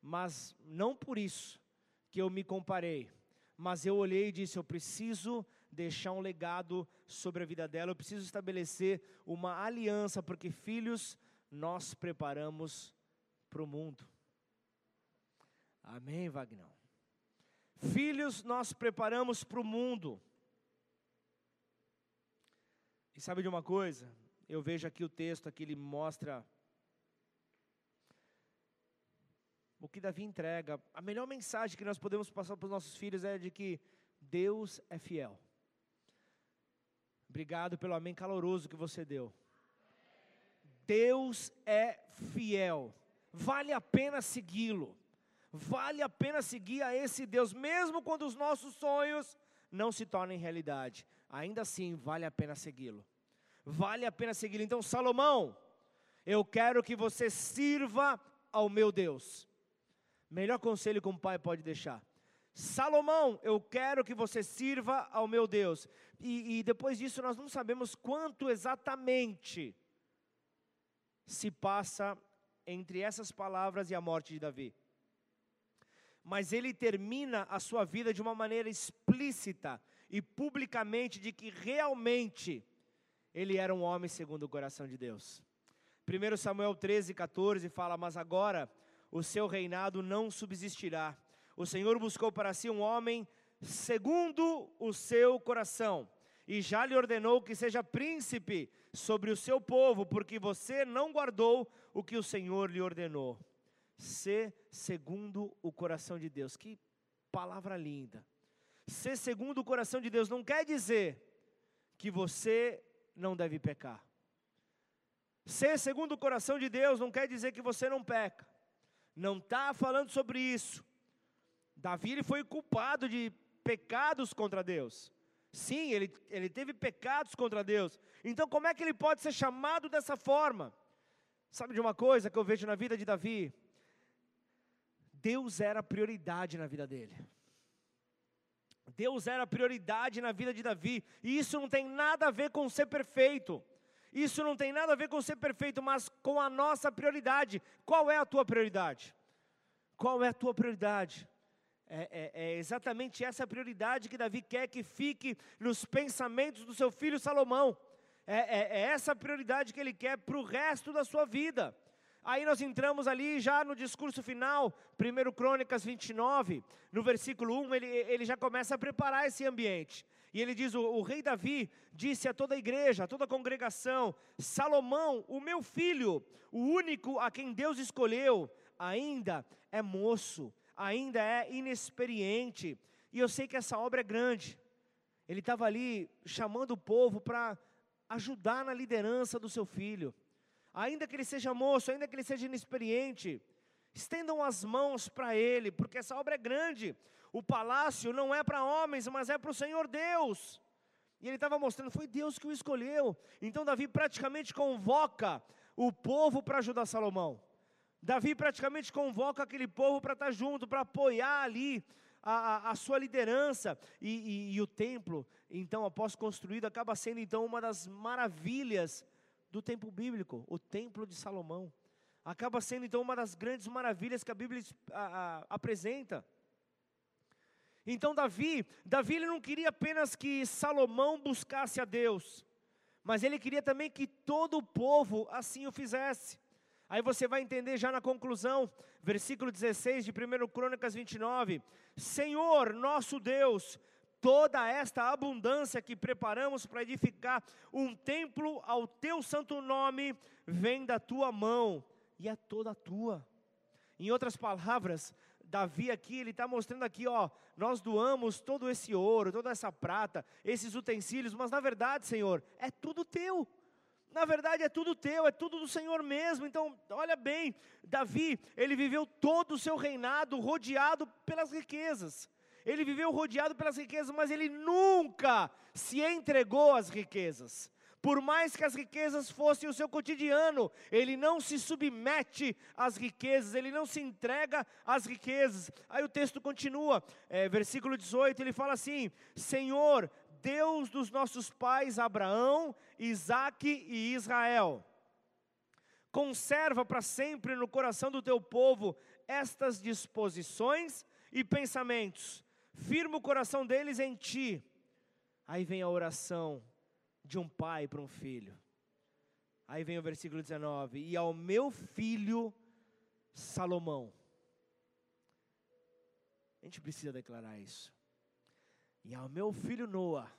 mas não por isso que eu me comparei, mas eu olhei e disse: eu preciso deixar um legado sobre a vida dela, eu preciso estabelecer uma aliança, porque filhos nós preparamos para o mundo. Amém, Vagnão? Filhos nós preparamos para o mundo. E sabe de uma coisa? Eu vejo aqui o texto, aqui ele mostra o que Davi entrega, a melhor mensagem que nós podemos passar para os nossos filhos é de que Deus é fiel. Obrigado pelo amém caloroso que você deu. Deus é fiel. Vale a pena segui-lo. Vale a pena seguir a esse Deus, mesmo quando os nossos sonhos não se tornem realidade. Ainda assim, vale a pena segui-lo. vale a pena segui-lo. Então, Salomão, eu quero que você sirva ao meu Deus. Melhor conselho que um pai pode deixar. Salomão, eu quero que você sirva ao meu Deus. E, e, depois disso, nós não sabemos quanto exatamente se passa entre essas palavras e a morte de Davi. Mas ele termina a sua vida de uma maneira explícita e publicamente de que realmente ele era um homem segundo o coração de Deus. 1 Samuel 13, 14 fala: Mas agora o seu reinado não subsistirá. O Senhor buscou para si um homem segundo o seu coração, e já lhe ordenou que seja príncipe sobre o seu povo, porque você não guardou o que o Senhor lhe ordenou. Ser segundo o coração de Deus. Que palavra linda. Ser segundo o coração de Deus não quer dizer que você não deve pecar. Ser segundo o coração de Deus não quer dizer que você não peca. Não está falando sobre isso. Davi ele foi culpado de pecados contra Deus. Sim, ele, ele teve pecados contra Deus. Então, como é que ele pode ser chamado dessa forma? Sabe de uma coisa que eu vejo na vida de Davi? Deus era prioridade na vida dele. Deus era prioridade na vida de Davi, e isso não tem nada a ver com ser perfeito. Isso não tem nada a ver com ser perfeito, mas com a nossa prioridade. Qual é a tua prioridade? Qual é a tua prioridade? É, é, é, exatamente essa prioridade que Davi quer que fique nos pensamentos do seu filho Salomão. É, é, é essa prioridade que ele quer para o resto da sua vida. Aí nós entramos ali já no discurso final, 1 Crônicas 29, no versículo 1, ele, ele já começa a preparar esse ambiente. E ele diz: o, o, rei Davi disse a toda a igreja, a toda a congregação: Salomão, o meu filho, o único a quem Deus escolheu, ainda é moço, ainda é inexperiente. E eu sei que essa obra é grande. Ele estava ali chamando o povo para ajudar na liderança do seu filho ainda que ele seja moço, ainda que ele seja inexperiente, estendam as mãos para ele, porque essa obra é grande. O palácio não é para homens, mas é para o Senhor Deus. E ele estava mostrando, foi Deus que o escolheu. Então Davi praticamente convoca o povo para ajudar Salomão. Davi praticamente convoca aquele povo para estar junto, para apoiar ali a, a, a sua liderança. E, e, e, o templo, então, após construído, acaba sendo então uma das maravilhas do templo bíblico, o templo de Salomão. Acaba sendo então uma das grandes maravilhas que a Bíblia a, apresenta. Então Davi, Davi ele não queria apenas que Salomão buscasse a Deus, mas ele queria também que todo o povo assim o fizesse. Aí você vai entender já na conclusão, versículo 16 de 1 Crônicas 29. Senhor, nosso Deus, toda esta abundância que preparamos para edificar um templo ao teu santo nome vem da tua mão e é toda tua. Em outras palavras, Davi aqui, ele está mostrando aqui, ó, nós doamos todo esse ouro, toda essa prata, esses utensílios, mas na verdade, Senhor, é tudo teu. Na verdade é tudo teu, é tudo do Senhor mesmo. Então, olha bem, Davi, ele viveu todo o seu reinado rodeado pelas riquezas. Ele viveu rodeado pelas riquezas, mas ele nunca se entregou às riquezas. Por mais que as riquezas fossem o seu cotidiano, ele não se submete às riquezas, ele não se entrega às riquezas. Aí o texto continua, é, versículo 18, ele fala assim: Senhor, Deus dos nossos pais Abraão, Isaque e Israel, conserva para sempre no coração do teu povo estas disposições e pensamentos firma o coração deles em ti. Aí vem a oração de um pai para um filho. Aí vem o versículo 19: E ao meu filho Salomão. A gente precisa declarar isso. E ao meu filho Noa,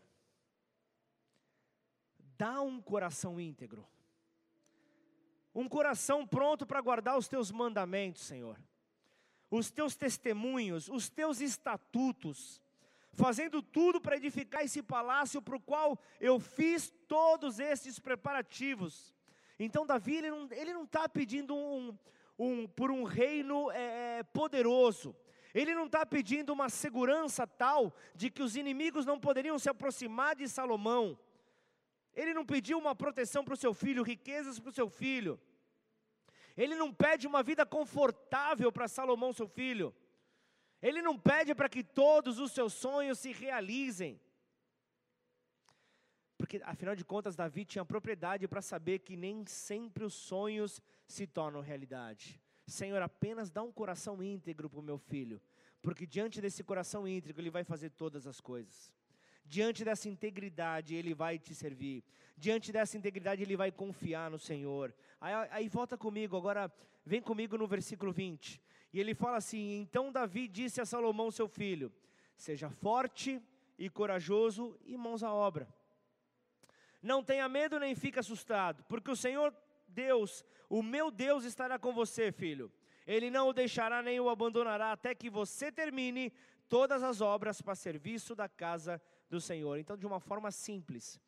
dá um coração íntegro, um coração pronto para guardar os teus mandamentos, Senhor os teus testemunhos, os teus estatutos, fazendo tudo para edificar esse palácio para o qual eu fiz todos esses preparativos. Então, Davi, ele não está pedindo um, um, por um reino é, é, poderoso, ele não está pedindo uma segurança tal de que os inimigos não poderiam se aproximar de Salomão. Ele não pediu uma proteção para o seu filho, riquezas para o seu filho. Ele não pede uma vida confortável para Salomão, seu filho. Ele não pede para que todos os seus sonhos se realizem. Porque, afinal de contas, Davi tinha propriedade para saber que nem sempre os sonhos se tornam realidade. Senhor, apenas dá um coração íntegro para o meu filho, porque diante desse coração íntegro ele vai fazer todas as coisas. Diante dessa integridade ele vai te servir. Diante dessa integridade ele vai confiar no Senhor. Aí, aí volta comigo, agora vem comigo no versículo 20. E ele fala assim: Então Davi disse a Salomão, seu filho: Seja forte e corajoso e mãos à obra. Não tenha medo nem fique assustado, porque o Senhor Deus, o meu Deus estará com você, filho. Ele não o deixará nem o abandonará até que você termine todas as obras para serviço da casa do Senhor. Então, de uma forma simples,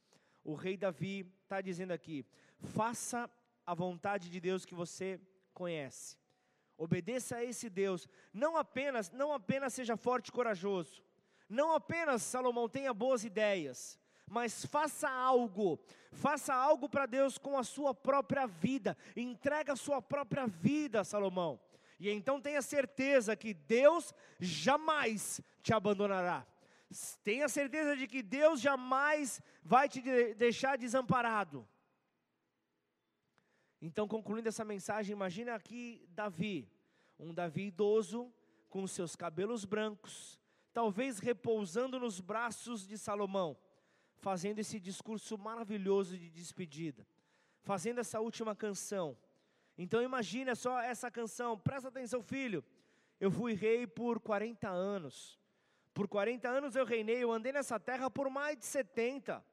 o rei Davi está dizendo aqui: faça a vontade de Deus que você conhece. Obedeça a esse Deus. Não apenas, não apenas seja forte e corajoso. Não apenas Salomão tenha boas ideias mas faça algo, faça algo para Deus com a sua própria vida, entrega a sua própria vida, Salomão. E então tenha certeza que Deus jamais te abandonará. Tenha certeza de que Deus jamais vai te deixar desamparado. Então, concluindo essa mensagem, imagina aqui Davi, um Davi idoso, com seus cabelos brancos, talvez repousando nos braços de Salomão fazendo esse discurso maravilhoso de despedida, fazendo essa última canção. Então imagina só essa canção, presta atenção, filho. Eu fui rei por 40 anos. Por 40 anos eu reinei, eu andei nessa terra por mais de 70.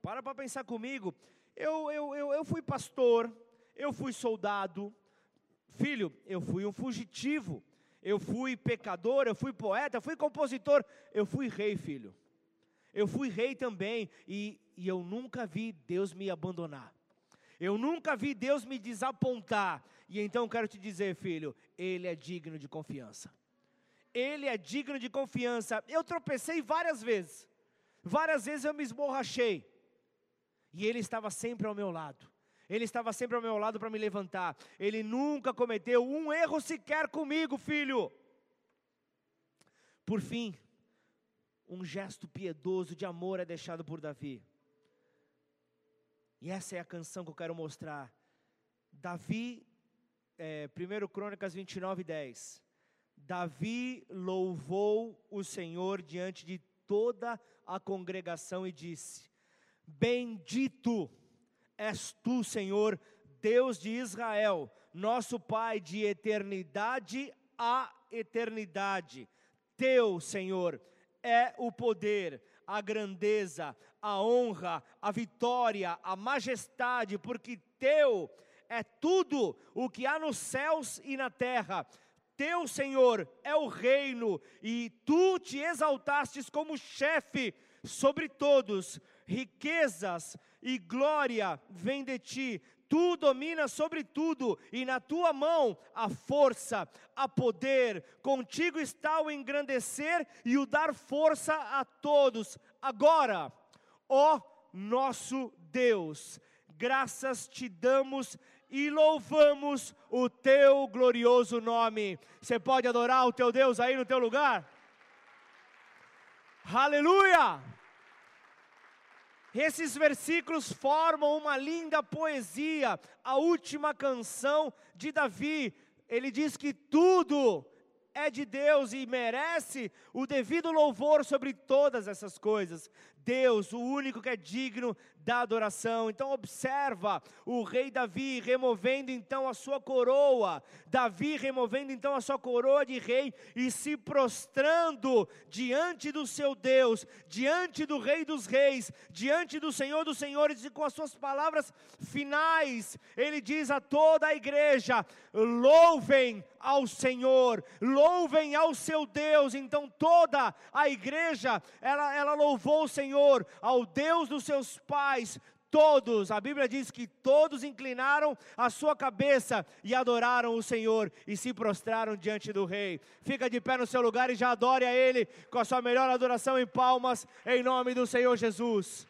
Para para pensar comigo. Eu, eu, eu, eu fui pastor, eu fui soldado. Filho, eu fui um fugitivo. Eu fui pecador, eu fui poeta, eu fui compositor, eu fui rei, filho. Eu fui rei também e, e eu nunca vi Deus me abandonar. Eu nunca vi Deus me desapontar. E então quero te dizer, filho, Ele é digno de confiança. Ele é digno de confiança. Eu tropecei várias vezes. Várias vezes eu me esborrachei. E Ele estava sempre ao meu lado. Ele estava sempre ao meu lado para me levantar. Ele nunca cometeu um erro sequer comigo, filho. Por fim, um gesto piedoso de amor é deixado por Davi. E essa é a canção que eu quero mostrar. Davi, é, 1 Crônicas 29, 10. Davi louvou o Senhor diante de toda a congregação e disse: Bendito és tu, Senhor, Deus de Israel, nosso Pai de eternidade a eternidade. Teu, Senhor, é o poder, a grandeza, a honra, a vitória, a majestade, porque teu é tudo o que há nos céus e na terra. Teu, Senhor, é o reino, e tu te exaltastes como chefe sobre todos. Riquezas e glória vêm de ti, Tu dominas sobre tudo, e na tua mão a força, a poder. Contigo está o engrandecer e o dar força a todos. Agora, ó nosso Deus, graças te damos e louvamos o teu glorioso nome. Você pode adorar o teu Deus aí no teu lugar? Aleluia! Esses versículos formam uma linda poesia, a última canção de Davi. Ele diz que tudo é de Deus e merece o devido louvor sobre todas essas coisas. Deus, o único que é digno da adoração. Então observa o rei Davi removendo então a sua coroa, Davi removendo então a sua coroa de rei e se prostrando diante do seu Deus, diante do rei dos reis, diante do Senhor dos senhores e com as suas palavras finais, ele diz a toda a igreja: louvem ao Senhor, louvem ao seu Deus. Então toda a igreja, ela, ela louvou o Senhor, ao Deus dos seus pais, todos, a Bíblia diz que todos inclinaram a sua cabeça e adoraram o Senhor e se prostraram diante do Rei. Fica de pé no seu lugar e já adore a Ele com a sua melhor adoração em palmas, em nome do Senhor Jesus.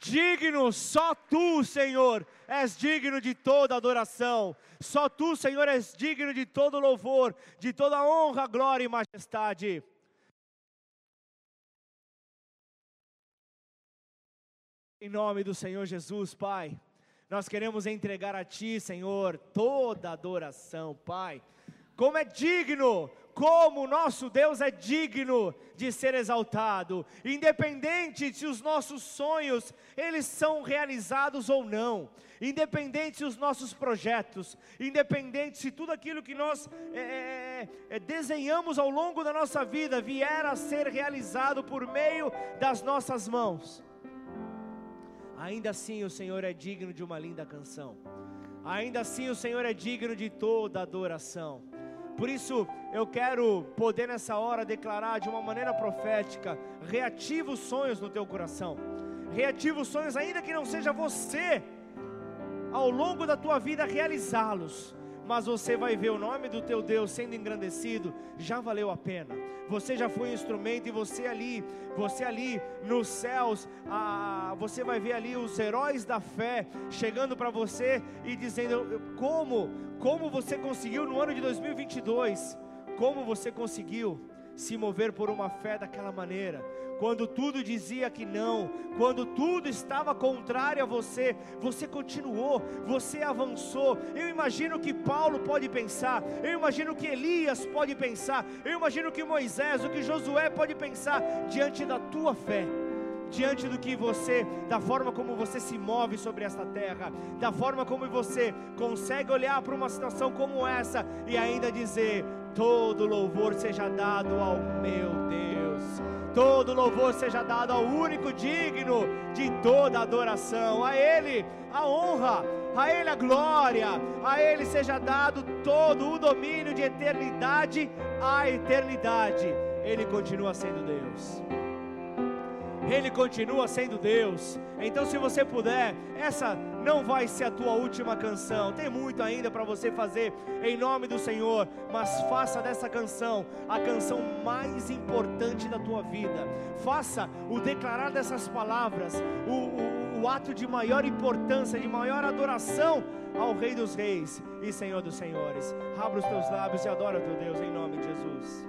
Digno, só tu, Senhor, és digno de toda adoração. Só tu, Senhor, és digno de todo louvor, de toda honra, glória e majestade. Em nome do Senhor Jesus, Pai, nós queremos entregar a Ti, Senhor, toda adoração, Pai. Como é digno, como o nosso Deus é digno de ser exaltado, independente se os nossos sonhos eles são realizados ou não, independente se os nossos projetos, independente se tudo aquilo que nós é, é, é, desenhamos ao longo da nossa vida vier a ser realizado por meio das nossas mãos, ainda assim o Senhor é digno de uma linda canção, ainda assim o Senhor é digno de toda adoração. Por isso, eu quero poder nessa hora declarar de uma maneira profética: reativa os sonhos no teu coração, reativa os sonhos, ainda que não seja você, ao longo da tua vida, realizá-los mas você vai ver o nome do teu Deus sendo engrandecido, já valeu a pena. Você já foi um instrumento e você ali, você ali nos céus, ah, você vai ver ali os heróis da fé chegando para você e dizendo como, como você conseguiu no ano de 2022, como você conseguiu se mover por uma fé daquela maneira quando tudo dizia que não, quando tudo estava contrário a você, você continuou, você avançou. Eu imagino que Paulo pode pensar, eu imagino que Elias pode pensar, eu imagino que Moisés, o que Josué pode pensar diante da tua fé diante do que você, da forma como você se move sobre esta terra, da forma como você consegue olhar para uma situação como essa e ainda dizer: todo louvor seja dado ao meu Deus. Todo louvor seja dado ao único digno de toda adoração, a Ele a honra, a Ele a glória, a Ele seja dado todo o domínio de eternidade a eternidade. Ele continua sendo Deus. Ele continua sendo Deus. Então, se você puder, essa não vai ser a tua última canção. Tem muito ainda para você fazer em nome do Senhor, mas faça dessa canção a canção mais importante da tua vida. Faça o declarar dessas palavras, o, o, o ato de maior importância, de maior adoração ao Rei dos Reis e Senhor dos Senhores. Abra os teus lábios e adora teu Deus em nome de Jesus.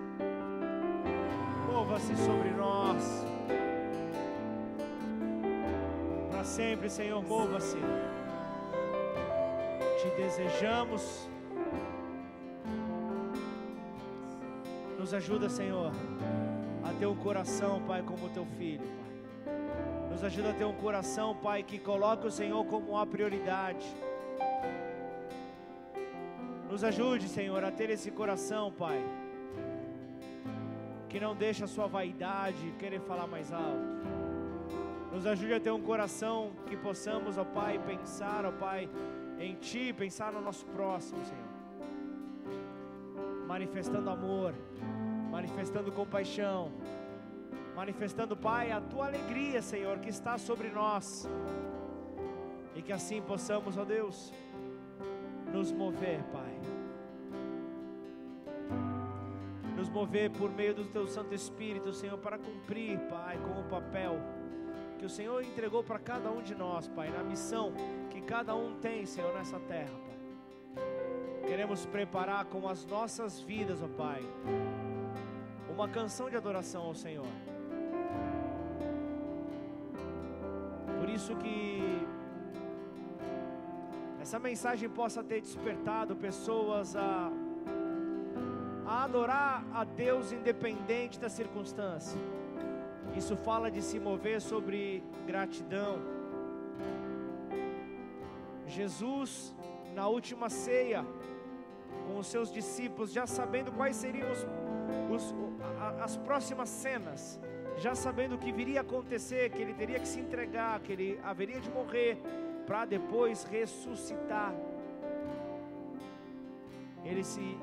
Mova-se sobre nós. Sempre, Senhor, mova-se. Te desejamos. Nos ajuda, Senhor, a ter um coração, Pai, como teu filho, Pai. Nos ajuda a ter um coração, Pai, que coloca o Senhor como a prioridade. Nos ajude, Senhor, a ter esse coração, Pai, que não deixa a sua vaidade querer falar mais alto nos ajude a ter um coração que possamos, ó Pai, pensar, ó Pai, em Ti, pensar no nosso próximo, Senhor. Manifestando amor, manifestando compaixão, manifestando, Pai, a Tua alegria, Senhor, que está sobre nós. E que assim possamos, ó Deus, nos mover, Pai. Nos mover por meio do Teu Santo Espírito, Senhor, para cumprir, Pai, com o papel que o Senhor entregou para cada um de nós, Pai, na missão que cada um tem, Senhor, nessa terra, Pai. Queremos preparar com as nossas vidas, ó Pai, uma canção de adoração ao Senhor. Por isso que essa mensagem possa ter despertado pessoas a, a adorar a Deus independente da circunstância isso fala de se mover sobre gratidão. Jesus, na última ceia, com os seus discípulos, já sabendo quais seriam os, os, as próximas cenas, já sabendo o que viria a acontecer, que ele teria que se entregar, que ele haveria de morrer, para depois ressuscitar. Ele se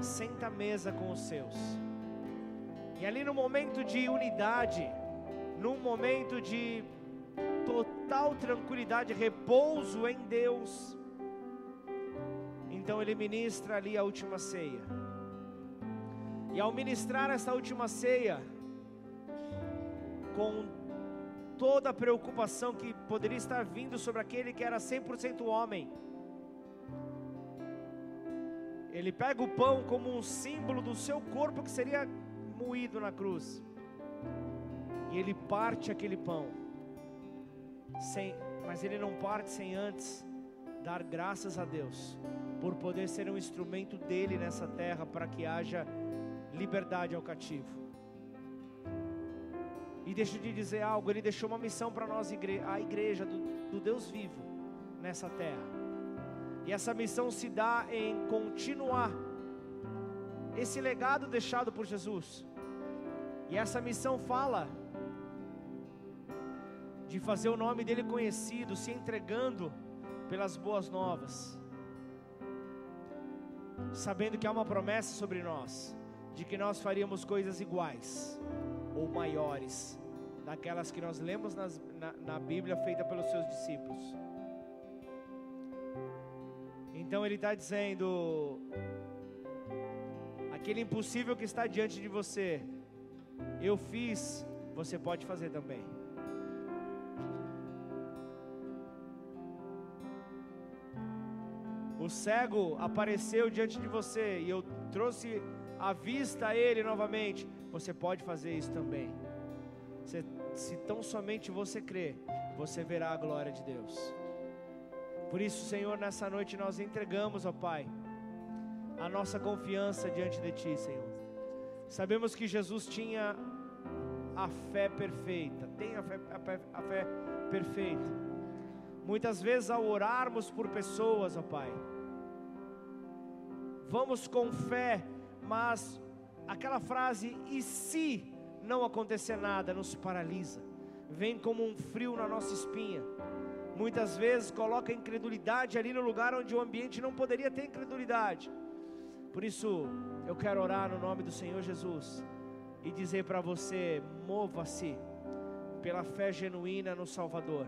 senta à mesa com os seus. E ali no momento de unidade, num momento de total tranquilidade, repouso em Deus, então ele ministra ali a última ceia. E ao ministrar essa última ceia, com toda a preocupação que poderia estar vindo sobre aquele que era 100% homem. Ele pega o pão como um símbolo do seu corpo que seria moído na cruz. E ele parte aquele pão. Sem, mas ele não parte sem antes dar graças a Deus por poder ser um instrumento dele nessa terra para que haja liberdade ao cativo. E deixa te dizer algo, ele deixou uma missão para nós, a igreja do, do Deus vivo nessa terra. E essa missão se dá em continuar esse legado deixado por Jesus. E essa missão fala de fazer o nome dele conhecido, se entregando pelas boas novas, sabendo que há uma promessa sobre nós, de que nós faríamos coisas iguais ou maiores daquelas que nós lemos nas, na, na Bíblia feita pelos seus discípulos. Então ele está dizendo: aquele impossível que está diante de você, eu fiz, você pode fazer também. O cego apareceu diante de você e eu trouxe à vista a ele novamente. Você pode fazer isso também. Se, se tão somente você crer, você verá a glória de Deus. Por isso, Senhor, nessa noite nós entregamos, ó Pai, a nossa confiança diante de Ti, Senhor. Sabemos que Jesus tinha a fé perfeita, tem a fé, a fé, perfeita. Muitas vezes, ao orarmos por pessoas, ó Pai, vamos com fé, mas aquela frase, e se não acontecer nada, nos paralisa, vem como um frio na nossa espinha. Muitas vezes coloca incredulidade ali no lugar onde o ambiente não poderia ter incredulidade. Por isso, eu quero orar no nome do Senhor Jesus e dizer para você: mova-se pela fé genuína no Salvador,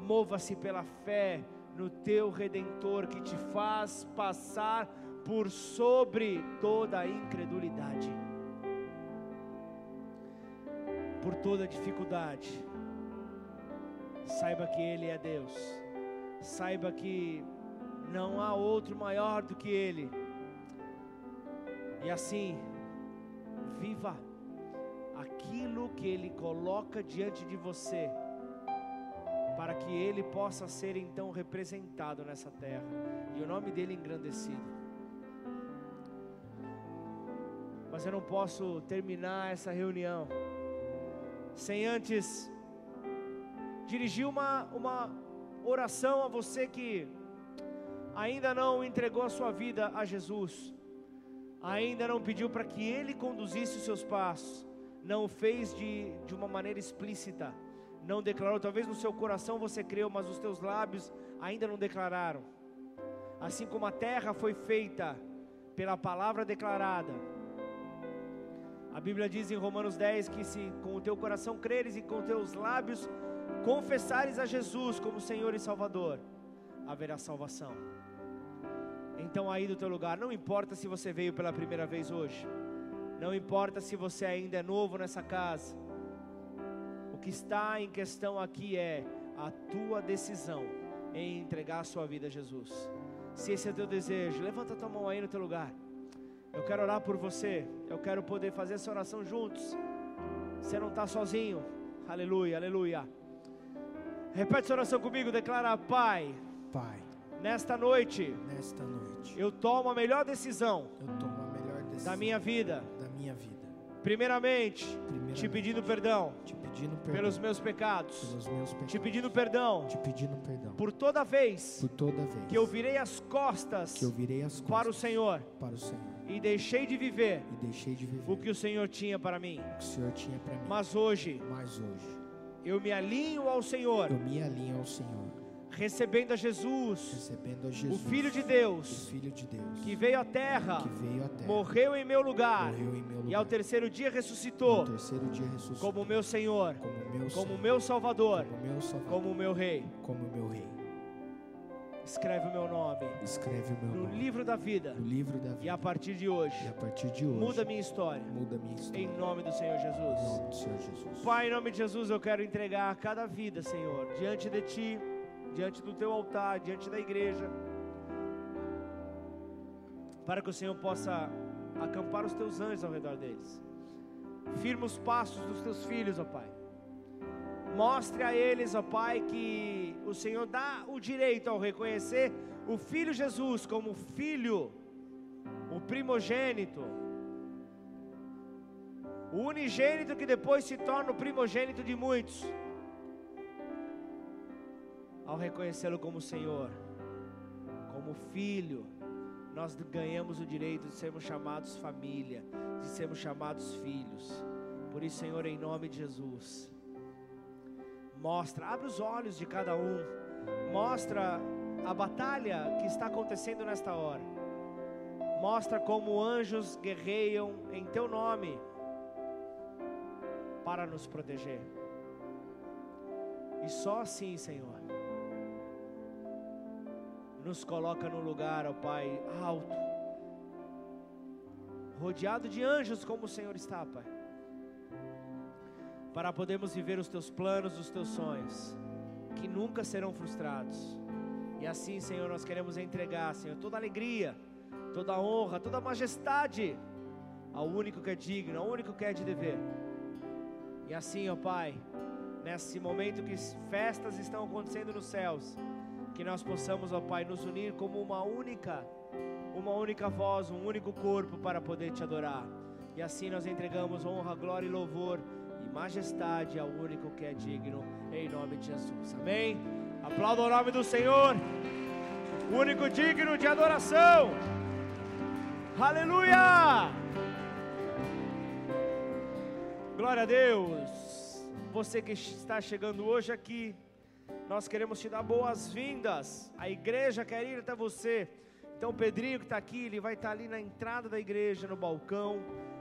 mova-se pela fé no teu Redentor que te faz passar por sobre toda a incredulidade, por toda dificuldade. Saiba que Ele é Deus, saiba que não há outro maior do que Ele, e assim, viva aquilo que Ele coloca diante de você, para que Ele possa ser então representado nessa terra e o nome dele engrandecido. mas eu não posso terminar essa reunião sem antes dirigir uma, uma oração a você que ainda não entregou a sua vida a Jesus, ainda não pediu para que Ele conduzisse os seus passos, não o fez de, de uma maneira explícita, não declarou, talvez no seu coração você creu, mas os teus lábios ainda não declararam. Assim como a terra foi feita pela palavra declarada, a Bíblia diz em Romanos 10 que se com o teu coração creres e com teus lábios confessares a Jesus como Senhor e Salvador, haverá salvação. Então aí do teu lugar, não importa se você veio pela primeira vez hoje, não importa se você ainda é novo nessa casa, o que está em questão aqui é a tua decisão em entregar a sua vida a Jesus. Se esse é teu desejo, levanta a tua mão aí no teu lugar. Eu quero orar por você. Eu quero poder fazer essa oração juntos. Você não está sozinho. Aleluia, aleluia. Repete essa oração comigo. Declara, Pai. Pai. Nesta noite. Nesta noite. Eu tomo a melhor decisão. A melhor decisão. Da minha vida. Da minha vida. Primeiramente. Primeiramente te pedindo perdão. Te pedindo perdão. Pelos meus pecados. Pelos meus pecados. Te pedindo perdão. Te pedindo perdão. Por toda vez. Por toda vez. Que eu virei as costas. Virei as costas. Para o Senhor. Para o Senhor e deixei de viver, deixei de viver o que o Senhor tinha para mim. Tinha para mim. Mas hoje, mas hoje, eu me alinho ao Senhor. Eu me alinho ao Senhor. Recebendo a Jesus, recebendo a Jesus, o Filho de Deus, o Filho de Deus, que veio à terra, veio à terra, morreu em meu lugar, morreu em meu lugar e ao terceiro dia ressuscitou, dia ressuscitou como meu Senhor, como meu, como meu Salvador, como meu Salvador, como meu Rei, como meu Rei. escreve o meu nome Escreve o meu no nome livro da vida. no livro da E vida. a partir de hoje, E a partir de hoje, muda a minha história. muda minha história. Em nome do Senhor Em Jesus. nome do Senhor Jesus. Pai, em nome de Jesus, eu quero entregar cada vida, Senhor, diante de Ti, diante do Teu altar, diante da igreja, para que o Senhor possa acampar os Teus anjos ao redor deles. Firma os passos dos Teus filhos, ó Pai. Mostre a eles, ó Pai, que o Senhor dá o direito ao reconhecer o Filho Jesus como Filho, o primogênito, o unigênito que depois se torna o primogênito de muitos. Ao reconhecê-lo como Senhor, como Filho, nós ganhamos o direito de sermos chamados família, de sermos chamados filhos. Por isso, Senhor, em nome de Jesus, mostra, abre os olhos de cada um, mostra a batalha que está acontecendo nesta hora. Mostra como anjos guerreiam em teu nome para nos proteger. E só assim, Senhor, nos coloca no lugar, ó Pai, alto, rodeado de anjos como o Senhor está, Pai, para podermos viver os teus planos, os teus sonhos, que nunca serão frustrados. E assim, Senhor, nós queremos entregar, Senhor, toda alegria, toda honra, toda majestade ao único que é digno, ao único que é de dever. E assim, ó Pai, nesse momento que festas estão acontecendo nos céus, que nós possamos, ó Pai, nos unir como uma única, uma única voz, um único corpo para poder te adorar. E assim nós entregamos honra, glória e louvor e majestade ao único que é digno, em nome de Jesus. Amém? Aplauda o nome do Senhor, o único digno de adoração. Aleluia! Glória a Deus. Você que está chegando hoje aqui, nós queremos te dar boas-vindas. A igreja quer ir até você. Então, o Pedrinho que está aqui, ele vai estar ali na entrada da igreja, no balcão,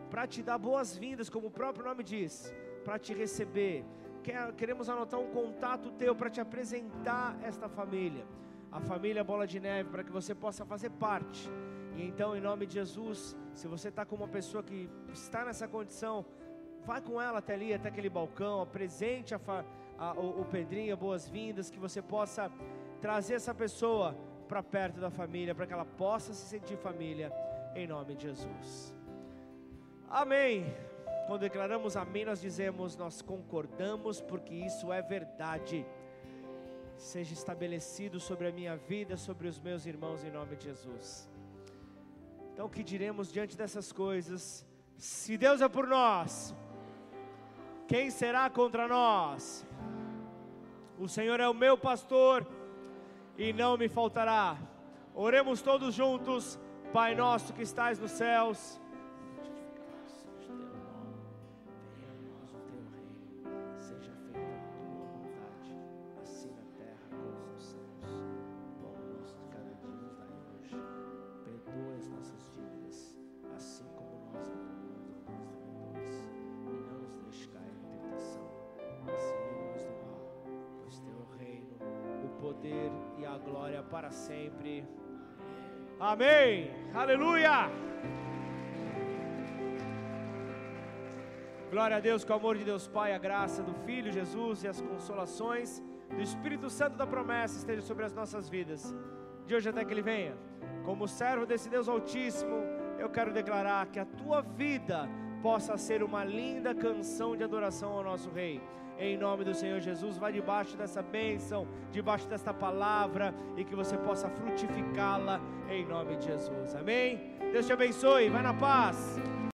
para te dar boas-vindas, como o próprio nome diz, para te receber. Quer- Queremos anotar um contato teu para te apresentar esta família, a família Bola de Neve, para que você possa fazer parte. E então, em nome de Jesus, se você está com uma pessoa que está nessa condição, Vai com ela até ali, até aquele balcão, apresente a fa- a- o, o Pedrinho, boas-vindas, que você possa trazer essa pessoa para perto da família, para que ela possa se sentir família, em nome de Jesus. Amém. Quando declaramos amém, nós dizemos, nós concordamos, porque isso é verdade. Seja estabelecido sobre a minha vida, sobre os meus irmãos, em nome de Jesus. Então, o que diremos diante dessas coisas? Se Deus é por nós, quem será contra nós? O Senhor é o meu pastor e não me faltará. Oremos todos juntos, Pai nosso que estás nos céus. Para sempre. Amém. Aleluia. Glória a Deus, com o amor de Deus Pai, a graça do Filho Jesus e as consolações do Espírito Santo da promessa estejam sobre as nossas vidas, de hoje até que Ele venha. Como servo desse Deus Altíssimo, eu quero declarar que a tua vida possa ser uma linda canção de adoração ao nosso Rei. Em nome do Senhor Jesus, vá debaixo dessa bênção, debaixo desta palavra e que você possa frutificá-la em nome de Jesus. Amém? Deus te abençoe, vai na paz.